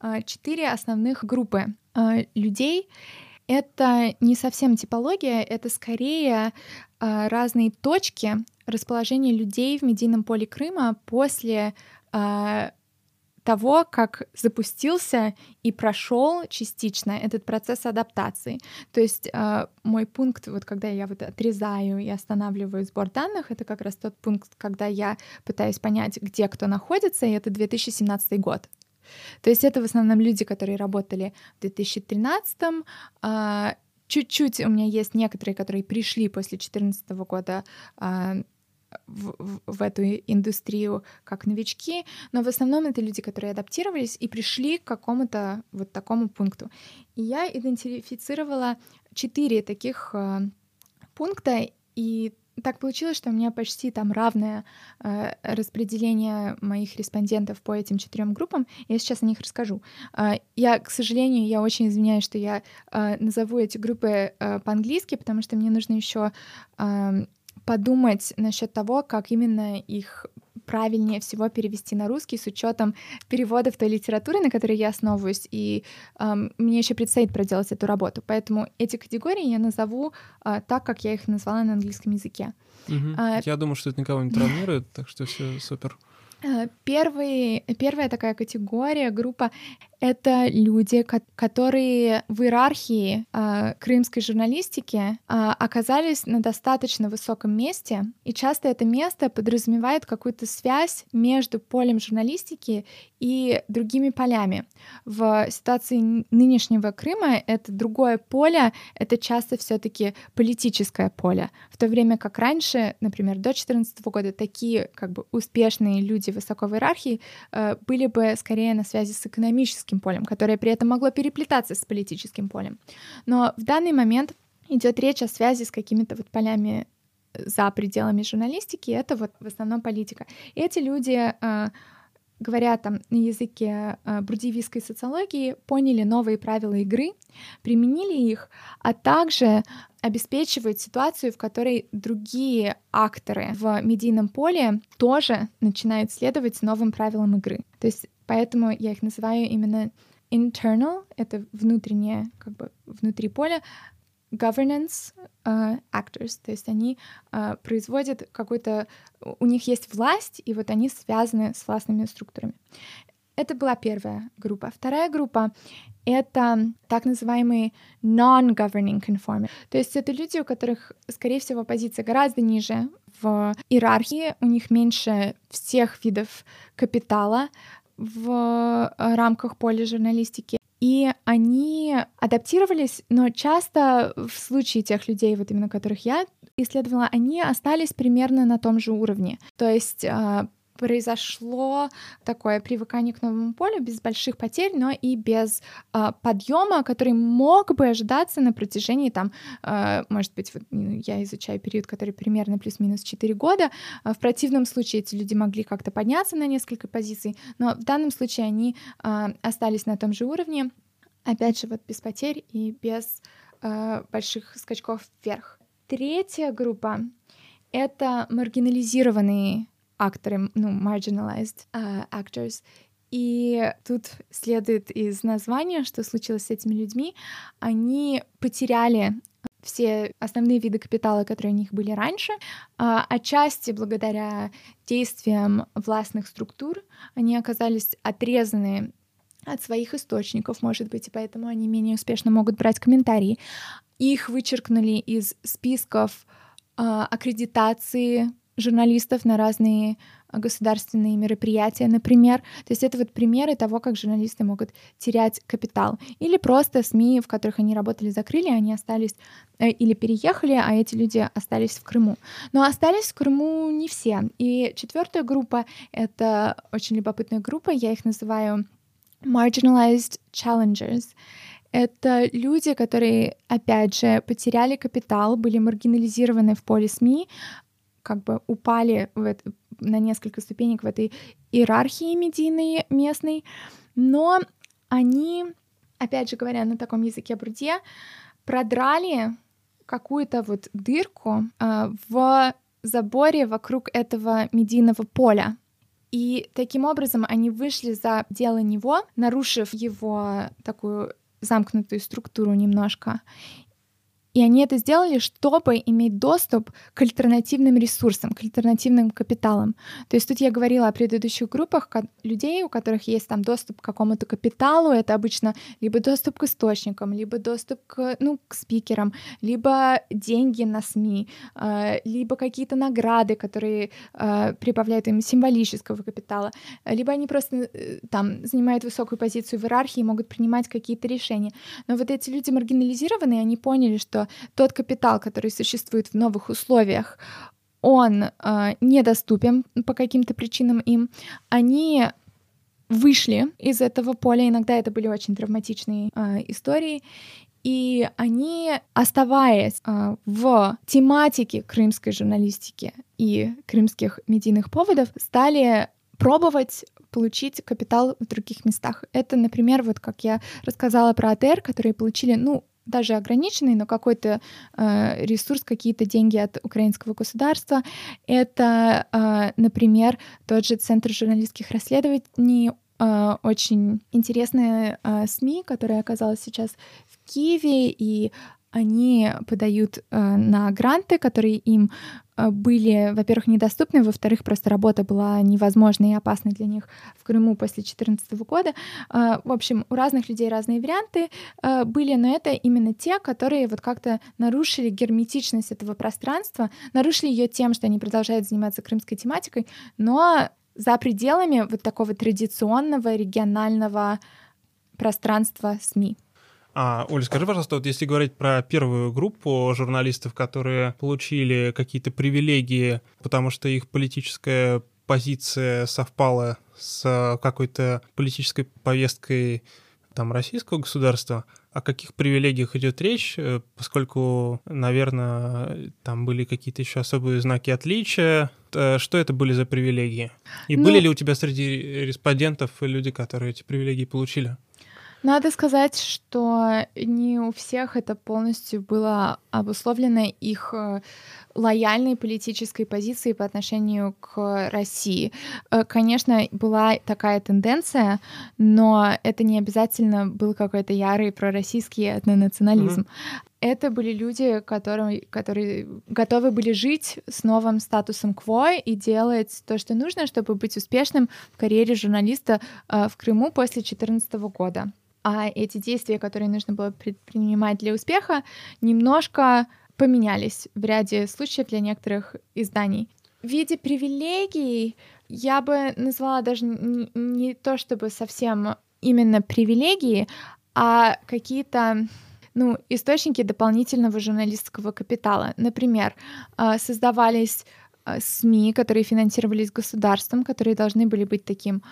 э, четыре основных группы э, людей. Это не совсем типология, это скорее э, разные точки расположения людей в медийном поле Крыма после э, того, как запустился и прошел частично этот процесс адаптации. То есть э, мой пункт, вот когда я вот отрезаю и останавливаю сбор данных, это как раз тот пункт, когда я пытаюсь понять, где кто находится, и это 2017 год. То есть это в основном люди, которые работали в 2013 э, Чуть-чуть у меня есть некоторые, которые пришли после 2014 года э, в, в, эту индустрию как новички, но в основном это люди, которые адаптировались и пришли к какому-то вот такому пункту. И я идентифицировала четыре таких э, пункта, и так получилось, что у меня почти там равное э, распределение моих респондентов по этим четырем группам. Я сейчас о них расскажу. Э, я, к сожалению, я очень извиняюсь, что я э, назову эти группы э, по-английски, потому что мне нужно еще э, подумать насчет того, как именно их правильнее всего перевести на русский с учетом переводов той литературы, на которой я основываюсь, и эм, мне еще предстоит проделать эту работу. Поэтому эти категории я назову э, так, как я их назвала на английском языке. Угу. А, я думаю, что это никого не травмирует, так что все супер. Э, первый, первая такая категория, группа это люди, которые в иерархии э, крымской журналистики э, оказались на достаточно высоком месте, и часто это место подразумевает какую-то связь между полем журналистики и другими полями. В ситуации нынешнего Крыма это другое поле, это часто все-таки политическое поле, в то время как раньше, например, до 2014 года такие как бы успешные люди высоко в иерархии э, были бы скорее на связи с экономическим полем, которое при этом могло переплетаться с политическим полем. Но в данный момент идет речь о связи с какими-то вот полями э, за пределами журналистики, это вот в основном политика. И эти люди э, говоря там на языке э, брудивистской социологии, поняли новые правила игры, применили их, а также обеспечивают ситуацию, в которой другие акторы в медийном поле тоже начинают следовать новым правилам игры. То есть Поэтому я их называю именно internal, это внутреннее, как бы внутри поля, governance uh, actors, то есть они uh, производят какой-то, у них есть власть, и вот они связаны с властными структурами. Это была первая группа. Вторая группа — это так называемые non-governing conforming. То есть это люди, у которых, скорее всего, позиция гораздо ниже в иерархии, у них меньше всех видов капитала, в э, рамках поля журналистики. И они адаптировались, но часто в случае тех людей, вот именно которых я исследовала, они остались примерно на том же уровне. То есть а, произошло такое привыкание к новому полю без больших потерь, но и без э, подъема, который мог бы ожидаться на протяжении там, э, может быть, вот, ну, я изучаю период, который примерно плюс-минус 4 года. В противном случае эти люди могли как-то подняться на несколько позиций, но в данном случае они э, остались на том же уровне, опять же, вот без потерь и без э, больших скачков вверх. Третья группа — это маргинализированные акторы, ну, marginalized uh, actors. И тут следует из названия, что случилось с этими людьми. Они потеряли все основные виды капитала, которые у них были раньше, а, отчасти благодаря действиям властных структур они оказались отрезаны от своих источников, может быть, и поэтому они менее успешно могут брать комментарии. Их вычеркнули из списков э, аккредитации журналистов на разные а, государственные мероприятия, например. То есть это вот примеры того, как журналисты могут терять капитал. Или просто СМИ, в которых они работали, закрыли, они остались э, или переехали, а эти люди остались в Крыму. Но остались в Крыму не все. И четвертая группа — это очень любопытная группа, я их называю marginalized challengers. Это люди, которые, опять же, потеряли капитал, были маргинализированы в поле СМИ, как бы упали в это, на несколько ступенек в этой иерархии медийной местной, но они, опять же говоря на таком языке Бурдье, продрали какую-то вот дырку э, в заборе вокруг этого медийного поля. И таким образом они вышли за дело него, нарушив его такую замкнутую структуру немножко. И они это сделали, чтобы иметь доступ к альтернативным ресурсам, к альтернативным капиталам. То есть тут я говорила о предыдущих группах людей, у которых есть там доступ к какому-то капиталу. Это обычно либо доступ к источникам, либо доступ к, ну, к спикерам, либо деньги на СМИ, э, либо какие-то награды, которые э, прибавляют им символического капитала, либо они просто э, там занимают высокую позицию в иерархии и могут принимать какие-то решения. Но вот эти люди маргинализированные, они поняли, что тот капитал, который существует в новых условиях, он э, недоступен по каким-то причинам им, они вышли из этого поля. Иногда это были очень травматичные э, истории. И они, оставаясь э, в тематике крымской журналистики и крымских медийных поводов, стали пробовать получить капитал в других местах. Это, например, вот как я рассказала про АТР, которые получили, ну, даже ограниченный, но какой-то э, ресурс, какие-то деньги от украинского государства. Это, э, например, тот же Центр журналистских расследований, э, очень интересная э, СМИ, которая оказалась сейчас в Киеве, и они подают э, на гранты, которые им э, были, во-первых, недоступны, во-вторых, просто работа была невозможной и опасной для них в Крыму после 2014 года. Э, в общем, у разных людей разные варианты были, но это именно те, которые вот как-то нарушили герметичность этого пространства, нарушили ее тем, что они продолжают заниматься крымской тематикой, но за пределами вот такого традиционного регионального пространства СМИ. А, Оля, скажи, пожалуйста, вот если говорить про первую группу журналистов, которые получили какие-то привилегии, потому что их политическая позиция совпала с какой-то политической повесткой там российского государства, о каких привилегиях идет речь, э, поскольку, наверное, там были какие-то еще особые знаки отличия. Э, что это были за привилегии? И ну, были ли у тебя среди респондентов люди, которые эти привилегии получили? Надо сказать, что не у всех это полностью было обусловлено их э, лояльной политической позицией по отношению к России. Э, конечно, была такая тенденция, но это не обязательно был какой-то ярый пророссийский этнонационализм. Mm-hmm. Это были люди, которые, которые готовы были жить с новым статусом КВО и делать то, что нужно, чтобы быть успешным в карьере журналиста э, в Крыму после 2014 года а эти действия, которые нужно было предпринимать для успеха, немножко поменялись в ряде случаев для некоторых изданий. В виде привилегий я бы назвала даже не, не то чтобы совсем именно привилегии, а какие-то ну, источники дополнительного журналистского капитала. Например, а, создавались а, СМИ, которые финансировались государством, которые должны были быть таким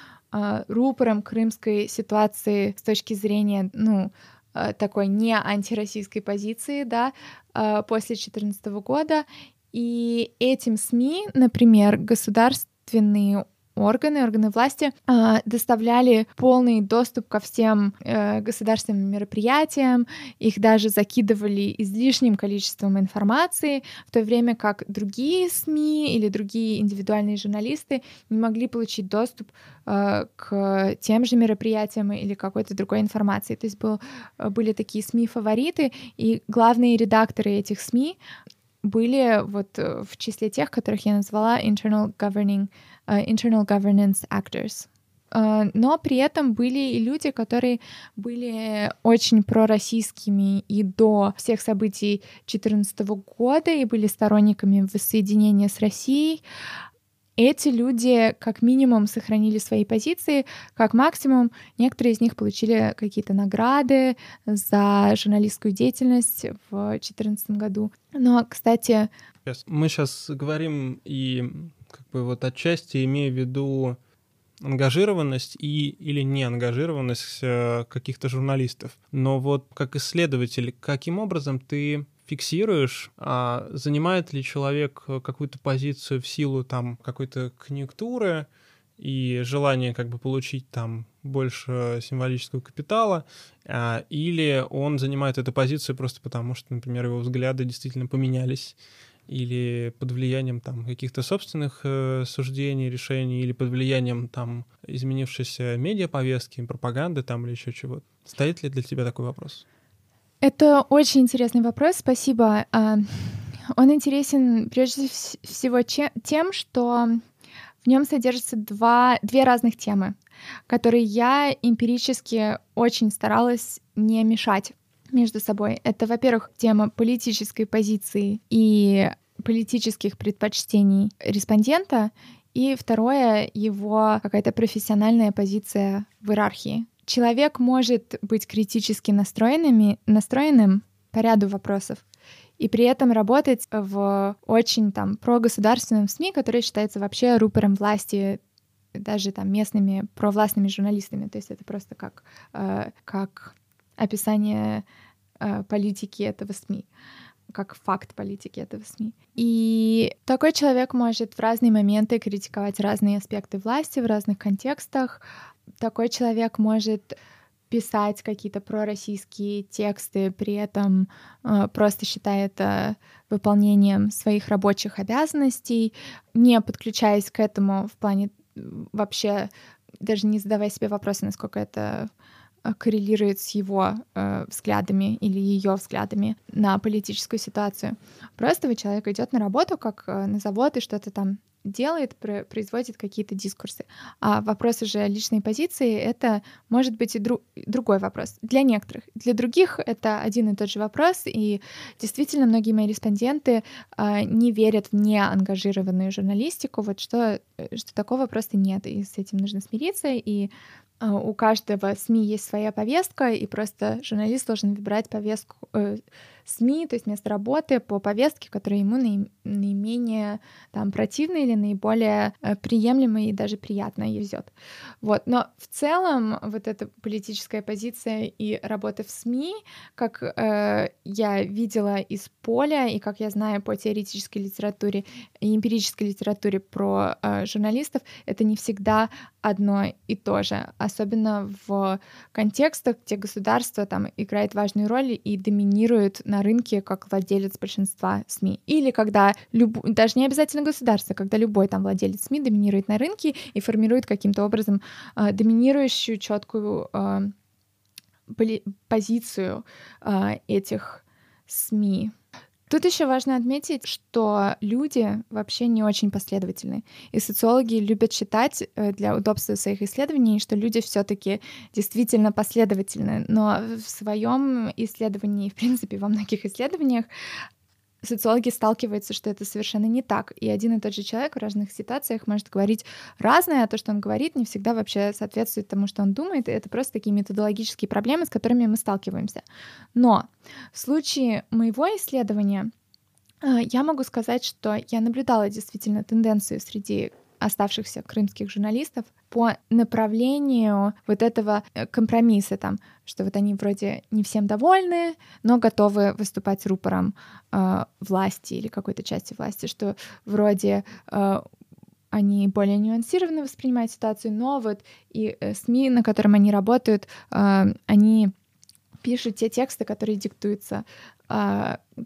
рупором крымской ситуации с точки зрения, ну, э, такой не антироссийской позиции, да, э, после 2014 года. И этим СМИ, например, государственные органы, органы власти э, доставляли полный доступ ко всем э, государственным мероприятиям, их даже закидывали излишним количеством информации, в то время как другие СМИ или другие индивидуальные журналисты не могли получить доступ э, к тем же мероприятиям или какой-то другой информации. То есть был, были такие СМИ-фавориты, и главные редакторы этих СМИ были вот в числе тех, которых я назвала internal governing Э, internal governance actors. Э, но при этом были и люди, которые были очень пророссийскими и до всех событий 2014 года и были сторонниками воссоединения с Россией. Эти люди как минимум сохранили свои позиции, как максимум некоторые из них получили какие-то награды за журналистскую деятельность в 2014 году. Но, кстати... Мы сейчас говорим и как бы вот отчасти имея в виду ангажированность и или не ангажированность э, каких-то журналистов. Но вот как исследователь, каким образом ты фиксируешь, а занимает ли человек какую-то позицию в силу там какой-то конъюнктуры и желания как бы получить там больше символического капитала, а, или он занимает эту позицию просто потому, что, например, его взгляды действительно поменялись, или под влиянием там каких-то собственных э, суждений, решений, или под влиянием там изменившейся медиаповестки, пропаганды там или еще чего-то. Стоит ли для тебя такой вопрос? Это очень интересный вопрос, спасибо. А, он интересен прежде всего тем, что в нем содержатся два, две разных темы, которые я эмпирически очень старалась не мешать между собой. Это, во-первых, тема политической позиции и политических предпочтений респондента, и второе, его какая-то профессиональная позиция в иерархии. Человек может быть критически настроенными, настроенным по ряду вопросов, и при этом работать в очень там прогосударственном СМИ, который считается вообще рупором власти даже там местными провластными журналистами. То есть это просто как, э, как описание э, политики этого СМИ как факт политики этого СМИ. И такой человек может в разные моменты критиковать разные аспекты власти в разных контекстах. Такой человек может писать какие-то пророссийские тексты, при этом э, просто считая это выполнением своих рабочих обязанностей, не подключаясь к этому в плане вообще даже не задавая себе вопросы, насколько это э, коррелирует с его э, взглядами или ее взглядами на политическую ситуацию. Просто вы человек идет на работу, как э, на завод и что-то там делает, производит какие-то дискурсы. А вопрос уже личной позиции — это может быть и дру другой вопрос. Для некоторых. Для других это один и тот же вопрос, и действительно многие мои респонденты э, не верят в неангажированную журналистику, вот что, что такого просто нет, и с этим нужно смириться, и а, у каждого СМИ есть своя повестка, и просто журналист должен выбирать повестку э, СМИ, то есть место работы по повестке, которая ему наи, наименее там противна или наиболее э, приемлемая и даже приятно везет. Вот. Но в целом вот эта политическая позиция и работа в СМИ, как э, я видела из поля и как я знаю по теоретической литературе и эмпирической литературе про э, журналистов, это не всегда одно и то же, особенно в контекстах, где государство там играет важную роль и доминирует на рынке как владелец большинства СМИ. Или когда люб... даже не обязательно государство, когда любой там владелец СМИ доминирует на рынке и формирует каким-то образом э, доминирующую четкую э, позицию э, этих СМИ. Тут еще важно отметить, что люди вообще не очень последовательны. И социологи любят считать э, для удобства своих исследований, что люди все-таки действительно последовательны. Но в своем исследовании, в принципе, во многих исследованиях, социологи сталкиваются, что это совершенно не так. И один и тот же человек в разных ситуациях может говорить разное, а то, что он говорит, не всегда вообще соответствует тому, что он думает. И это просто такие методологические проблемы, с которыми мы сталкиваемся. Но в случае моего исследования э, я могу сказать, что я наблюдала действительно тенденцию среди оставшихся крымских журналистов по направлению вот этого э, компромисса там, что вот они вроде не всем довольны, но готовы выступать рупором э, власти или какой-то части власти, что вроде э, они более нюансированно воспринимают ситуацию, но вот и э, СМИ, на котором они работают, э, они пишут те тексты, которые диктуются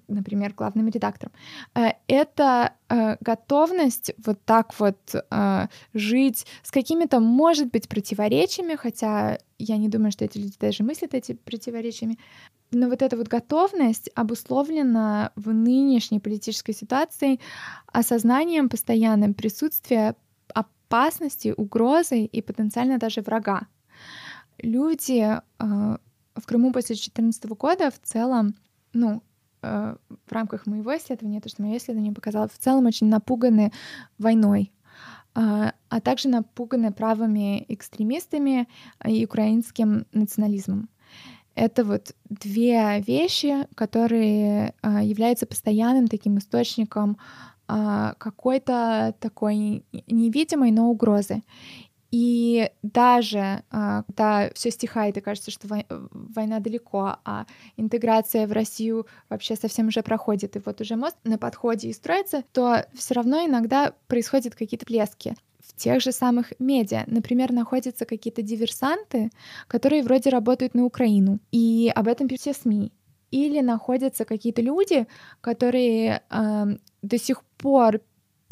например, главным редактором. Э, это э, готовность вот так вот э, жить с какими-то, может быть, противоречиями, хотя я не думаю, что эти люди даже мыслят эти противоречиями, но вот эта вот готовность обусловлена в нынешней политической ситуации осознанием постоянным присутствия опасности, угрозы и потенциально даже врага. Люди в Крыму после 2014 года в целом ну, э, в рамках моего исследования, то, что мое исследование показало, в целом очень напуганы войной, э, а также напуганы правыми экстремистами и украинским национализмом. Это вот две вещи, которые э, являются постоянным таким источником э, какой-то такой невидимой, но угрозы. И даже э, когда все стихает и кажется, что война далеко, а интеграция в Россию вообще совсем уже проходит, и вот уже мост на подходе и строится, то все равно иногда происходят какие-то плески в тех же самых медиа. Например, находятся какие-то диверсанты, которые вроде работают на Украину, и об этом пишут все СМИ. Или находятся какие-то люди, которые э, до сих пор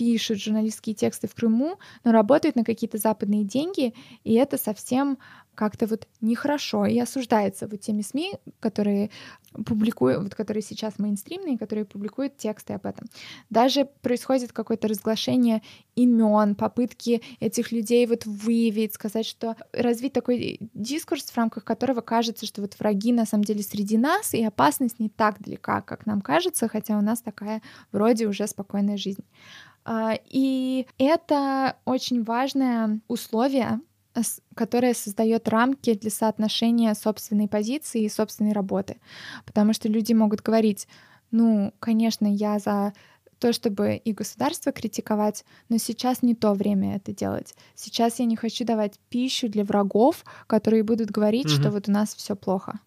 пишут журналистские тексты в Крыму, но работают на какие-то западные деньги, и это совсем как-то вот нехорошо и осуждается вот теми СМИ, которые публикуют, вот которые сейчас мейнстримные, которые публикуют тексты об этом. Даже происходит какое-то разглашение имен, попытки этих людей вот выявить, сказать, что развить такой дискурс, в рамках которого кажется, что вот враги на самом деле среди нас, и опасность не так далека, как нам кажется, хотя у нас такая вроде уже спокойная жизнь. А, и это очень важное условие, которое создает рамки для соотношения собственной позиции и собственной работы. Потому что люди могут говорить, ну, конечно, я за то, чтобы и государство критиковать, но сейчас не то время это делать. Сейчас я не хочу давать пищу для врагов, которые будут говорить, угу. что вот у нас все плохо.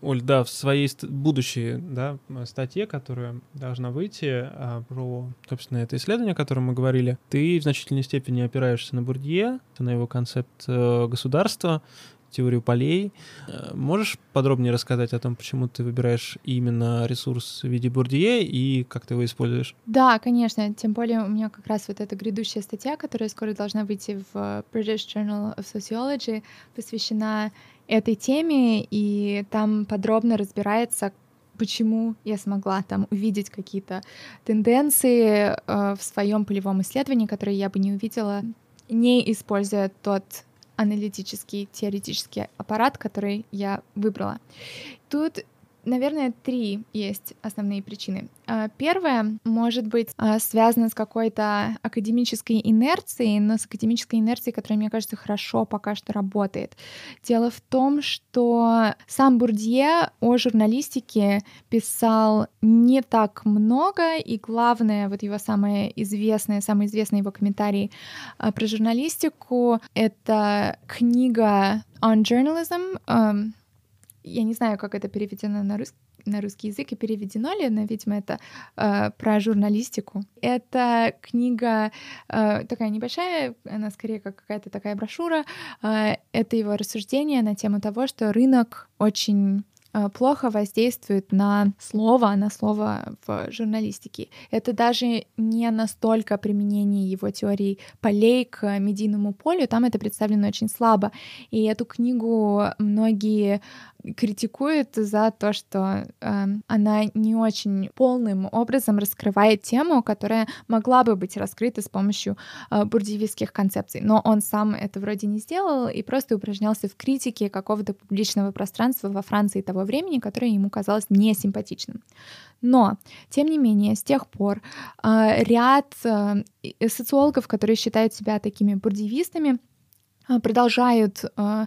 Оль, да, в своей будущей да, статье, которая должна выйти а, про, собственно, это исследование, о котором мы говорили, ты в значительной степени опираешься на Бурдье, на его концепт э, государства, теорию полей. Э, можешь подробнее рассказать о том, почему ты выбираешь именно ресурс в виде Бурдье и как ты его используешь? Да, конечно. Тем более у меня как раз вот эта грядущая статья, которая скоро должна выйти в British Journal of Sociology, посвящена этой теме, и там подробно разбирается, почему я смогла там увидеть какие-то тенденции э, в своем полевом исследовании, которые я бы не увидела, не используя тот аналитический теоретический аппарат, который я выбрала. Тут Наверное, три есть основные причины. А, первое может быть а, связано с какой-то академической инерцией, но с академической инерцией, которая, мне кажется, хорошо пока что работает. Дело в том, что сам Бурдье о журналистике писал не так много, и главное, вот его самое известное, самый известный его комментарий а, про журналистику — это книга on journalism, я не знаю, как это переведено на русский на русский язык и переведено ли, но, видимо, это э, про журналистику. Это книга э, такая небольшая, она скорее как какая-то такая брошюра. Э, это его рассуждение на тему того, что рынок очень Э, плохо воздействует на слово, на слово в журналистике. Это даже не настолько применение его теории полей к медийному полю, там это представлено очень слабо. И эту книгу многие критикуют за то, что э, она не очень полным образом раскрывает тему, которая могла бы быть раскрыта с помощью э, бурдиевистских концепций. Но он сам это вроде не сделал и просто упражнялся в критике какого-то публичного пространства во Франции того времени, которое ему казалось несимпатичным. Но, тем не менее, с тех пор э, ряд э, социологов, которые считают себя такими бурдивистами, э, продолжают э,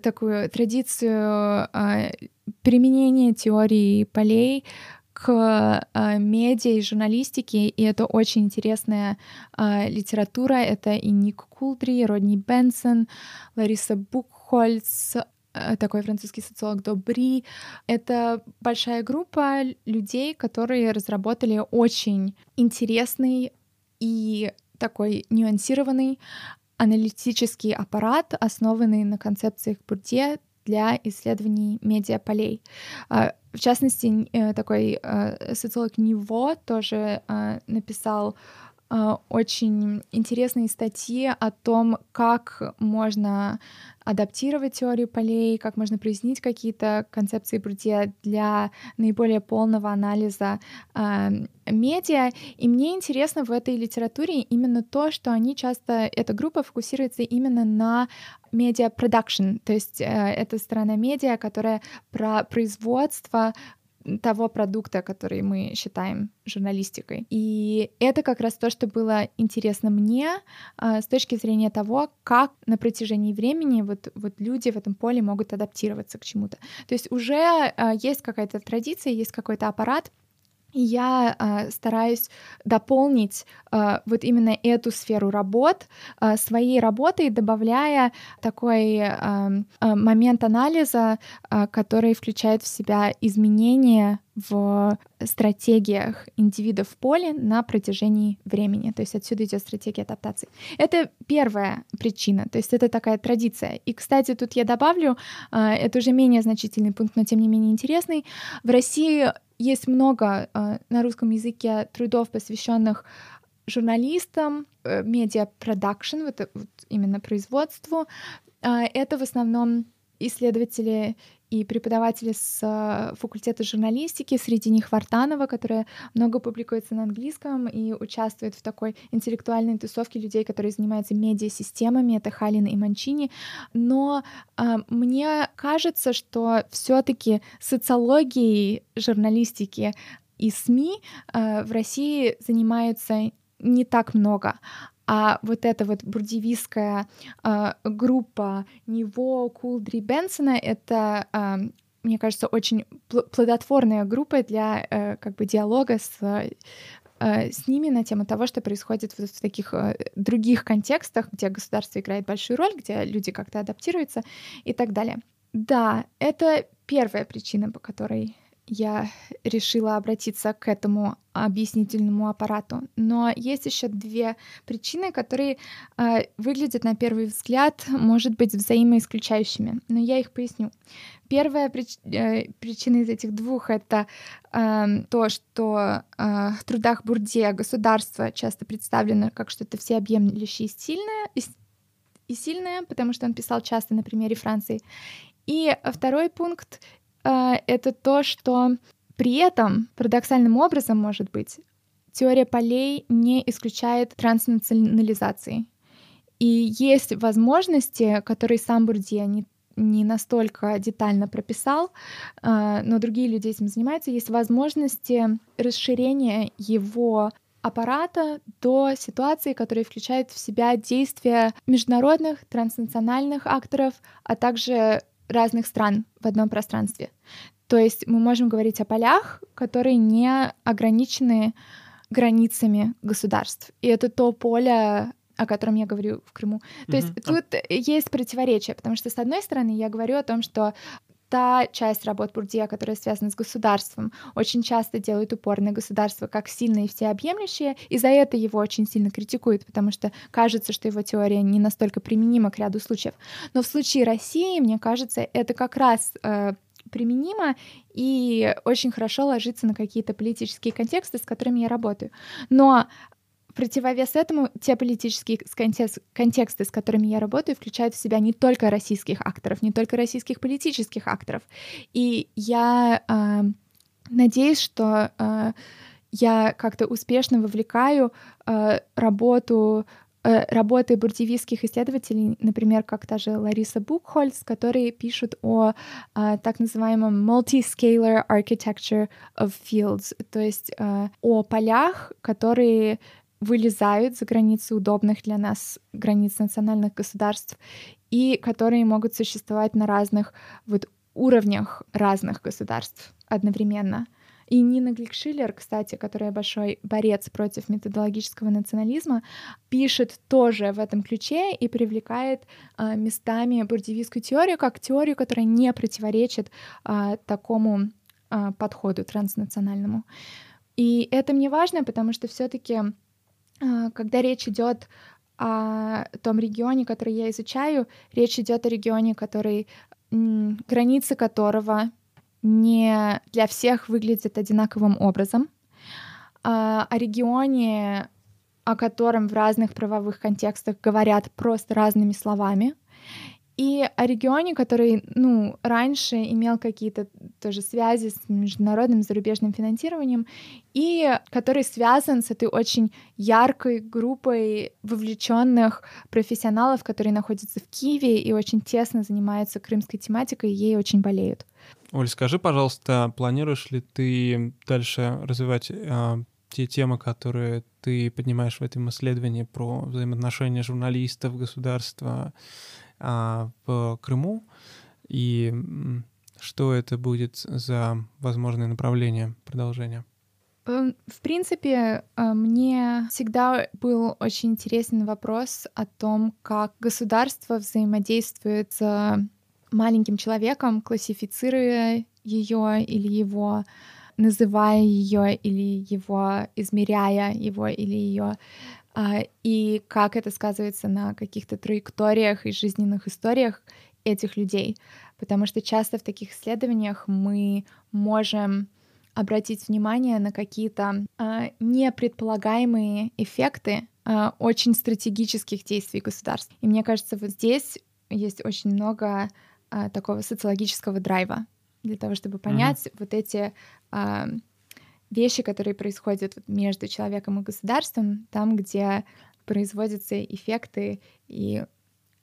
такую традицию э, применения теории полей к э, медиа и журналистике, и это очень интересная э, литература. Это и Ник Култри, и Родни Бенсон, Лариса Букхольц, такой французский социолог Добри. Это большая группа людей, которые разработали очень интересный и такой нюансированный аналитический аппарат, основанный на концепциях Бурдье для исследований медиаполей. А, в частности, э, такой э, социолог Ниво тоже э, написал очень интересные статьи о том, как можно адаптировать теорию полей, как можно прояснить какие-то концепции Бурдье для наиболее полного анализа э, медиа. И мне интересно в этой литературе именно то, что они часто, эта группа фокусируется именно на медиа продакшн, то есть э, это сторона медиа, которая про производство того продукта, который мы считаем журналистикой. И это как раз то, что было интересно мне а, с точки зрения того, как на протяжении времени вот, вот люди в этом поле могут адаптироваться к чему-то. То есть уже а, есть какая-то традиция, есть какой-то аппарат, я э, стараюсь дополнить э, вот именно эту сферу работ э, своей работой, добавляя такой э, момент анализа, э, который включает в себя изменения в стратегиях индивидов в поле на протяжении времени. То есть отсюда идет стратегия адаптации. Это первая причина, то есть это такая традиция. И, кстати, тут я добавлю, это уже менее значительный пункт, но тем не менее интересный. В России есть много э, на русском языке трудов, посвященных журналистам, э, медиа-продакшн, вот, вот именно производству. Э, это в основном исследователи и преподаватели с э, факультета журналистики, среди них Вартанова, которая много публикуется на английском и участвует в такой интеллектуальной тусовке людей, которые занимаются медиасистемами, это Халин и Манчини. Но э, мне кажется, что все таки социологией журналистики и СМИ э, в России занимаются не так много, а вот эта вот бурдивистская э, группа Него, Кулдри, Бенсона — это э, мне кажется, очень плодотворная группа для э, как бы диалога с с ними на тему того, что происходит в таких других контекстах, где государство играет большую роль, где люди как-то адаптируются и так далее. Да, это первая причина, по которой я решила обратиться к этому объяснительному аппарату. Но есть еще две причины, которые э, выглядят на первый взгляд, может быть, взаимоисключающими, но я их поясню. Первая прич... э, причина из этих двух это э, то, что э, в трудах Бурдия государство часто представлено как что-то всеобъемлющее и сильное, и, и сильное, потому что он писал часто на примере Франции. И второй пункт это то, что при этом парадоксальным образом, может быть, теория полей не исключает транснационализации. И есть возможности, которые сам Бурдье не, не настолько детально прописал, э, но другие люди этим занимаются, есть возможности расширения его аппарата до ситуации, которые включают в себя действия международных, транснациональных акторов, а также разных стран в одном пространстве. То есть мы можем говорить о полях, которые не ограничены границами государств. И это то поле, о котором я говорю в Крыму. То mm-hmm. есть тут есть противоречие, потому что, с одной стороны, я говорю о том, что та часть работ Бурдия, которая связана с государством, очень часто делает упор на государство как сильное и всеобъемлющее, и за это его очень сильно критикуют, потому что кажется, что его теория не настолько применима к ряду случаев. Но в случае России, мне кажется, это как раз э, применимо и очень хорошо ложится на какие-то политические контексты, с которыми я работаю. Но противовес этому те политические контексты, с которыми я работаю, включают в себя не только российских акторов, не только российских политических акторов. И я э, надеюсь, что э, я как-то успешно вовлекаю э, работу работы бурдивистских исследователей, например, как та же Лариса Букхольц, которые пишут о а, так называемом multi-scalar architecture of fields, то есть а, о полях, которые вылезают за границы удобных для нас границ национальных государств и которые могут существовать на разных вот уровнях разных государств одновременно. И Нина Гликшиллер, кстати, которая большой борец против методологического национализма, пишет тоже в этом ключе и привлекает э, местами бурдевистскую теорию как теорию, которая не противоречит э, такому э, подходу транснациональному. И это мне важно, потому что все-таки когда речь идет о том регионе, который я изучаю, речь идет о регионе, который границы которого не для всех выглядят одинаковым образом, а, о регионе, о котором в разных правовых контекстах говорят просто разными словами, и о регионе, который, ну, раньше имел какие-то тоже связи с международным зарубежным финансированием, и который связан с этой очень яркой группой вовлеченных профессионалов, которые находятся в Киеве и очень тесно занимаются крымской тематикой, и ей очень болеют. Оль, скажи, пожалуйста, планируешь ли ты дальше развивать э, те темы, которые ты поднимаешь в этом исследовании про взаимоотношения журналистов, государства, а, в Крыму, и что это будет за возможное направление продолжения? Эм, в принципе, э, мне всегда был очень интересен вопрос о том, как государство взаимодействует с маленьким человеком, классифицируя ее или его, называя ее или его, измеряя его или ее, и как это сказывается на каких-то траекториях и жизненных историях этих людей. Потому что часто в таких исследованиях мы можем обратить внимание на какие-то э, непредполагаемые эффекты э, очень стратегических действий государств. И мне кажется, вот здесь есть очень много э, такого социологического драйва для того, чтобы понять mm-hmm. вот эти э, вещи, которые происходят между человеком и государством, там, где производятся эффекты и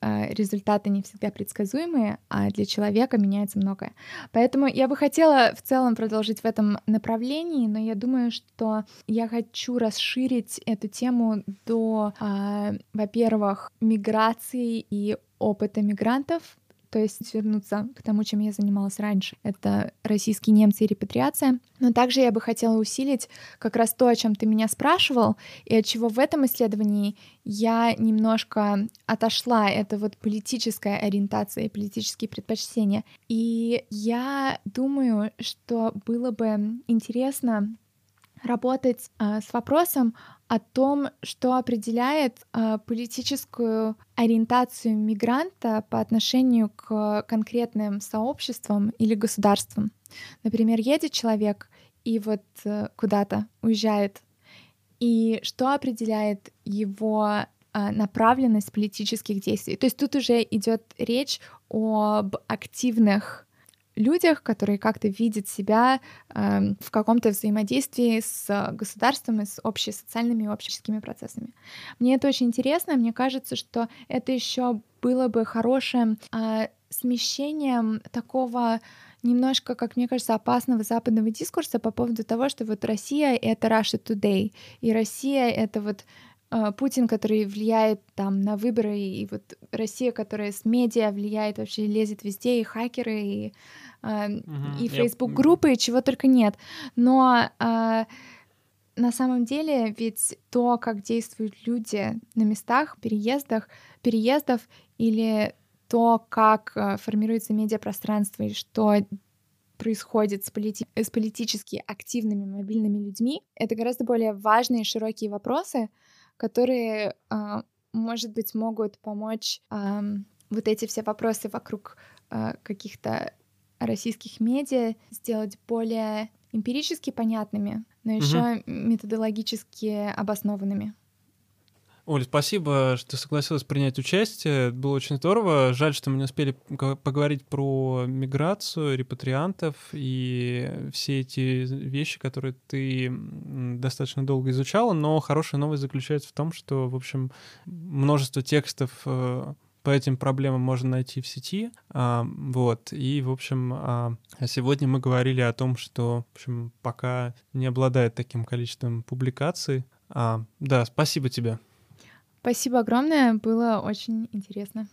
а, результаты не всегда предсказуемые, а для человека меняется многое. Поэтому я бы хотела в целом продолжить в этом направлении, но я думаю, что я хочу расширить эту тему до, э, во-первых, миграции и опыта мигрантов, то есть вернуться к тому, чем я занималась раньше. Это российские немцы и репатриация. Но также я бы хотела усилить как раз то, о чем ты меня спрашивал, и от чего в этом исследовании я немножко отошла. Это вот политическая ориентация и политические предпочтения. И я думаю, что было бы интересно работать э, с вопросом о том, что определяет э, политическую ориентацию мигранта по отношению к конкретным сообществам или государствам. Например, едет человек и вот э, куда-то уезжает, и что определяет его э, направленность политических действий. То есть тут уже идет речь об активных людях, которые как-то видят себя э, в каком-то взаимодействии с государством и с общесоциальными и общескими процессами. Мне это очень интересно, мне кажется, что это еще было бы хорошим э, смещением такого немножко, как мне кажется, опасного западного дискурса по поводу того, что вот Россия — это Russia Today, и Россия — это вот Путин, который влияет там на выборы, и вот Россия, которая с медиа влияет, вообще лезет везде, и хакеры, и, угу. и Facebook-группы, и чего только нет. Но uh, на самом деле ведь то, как действуют люди на местах, переездах, переездов, или то, как формируется медиапространство, и что происходит с, полити... с политически активными мобильными людьми, это гораздо более важные и широкие вопросы, которые, а, может быть, могут помочь вот эти все вопросы вокруг а, каких-то российских медиа сделать более эмпирически понятными, но еще угу. методологически обоснованными. Оля, спасибо, что согласилась принять участие. Было очень здорово. Жаль, что мы не успели поговорить про миграцию, репатриантов и все эти вещи, которые ты достаточно долго изучала. Но хорошая новость заключается в том, что, в общем, множество текстов э, по этим проблемам можно найти в сети. А, вот. И, в общем, а, сегодня мы говорили о том, что, в общем, пока не обладает таким количеством публикаций. А, да, спасибо тебе. Спасибо огромное, было очень интересно.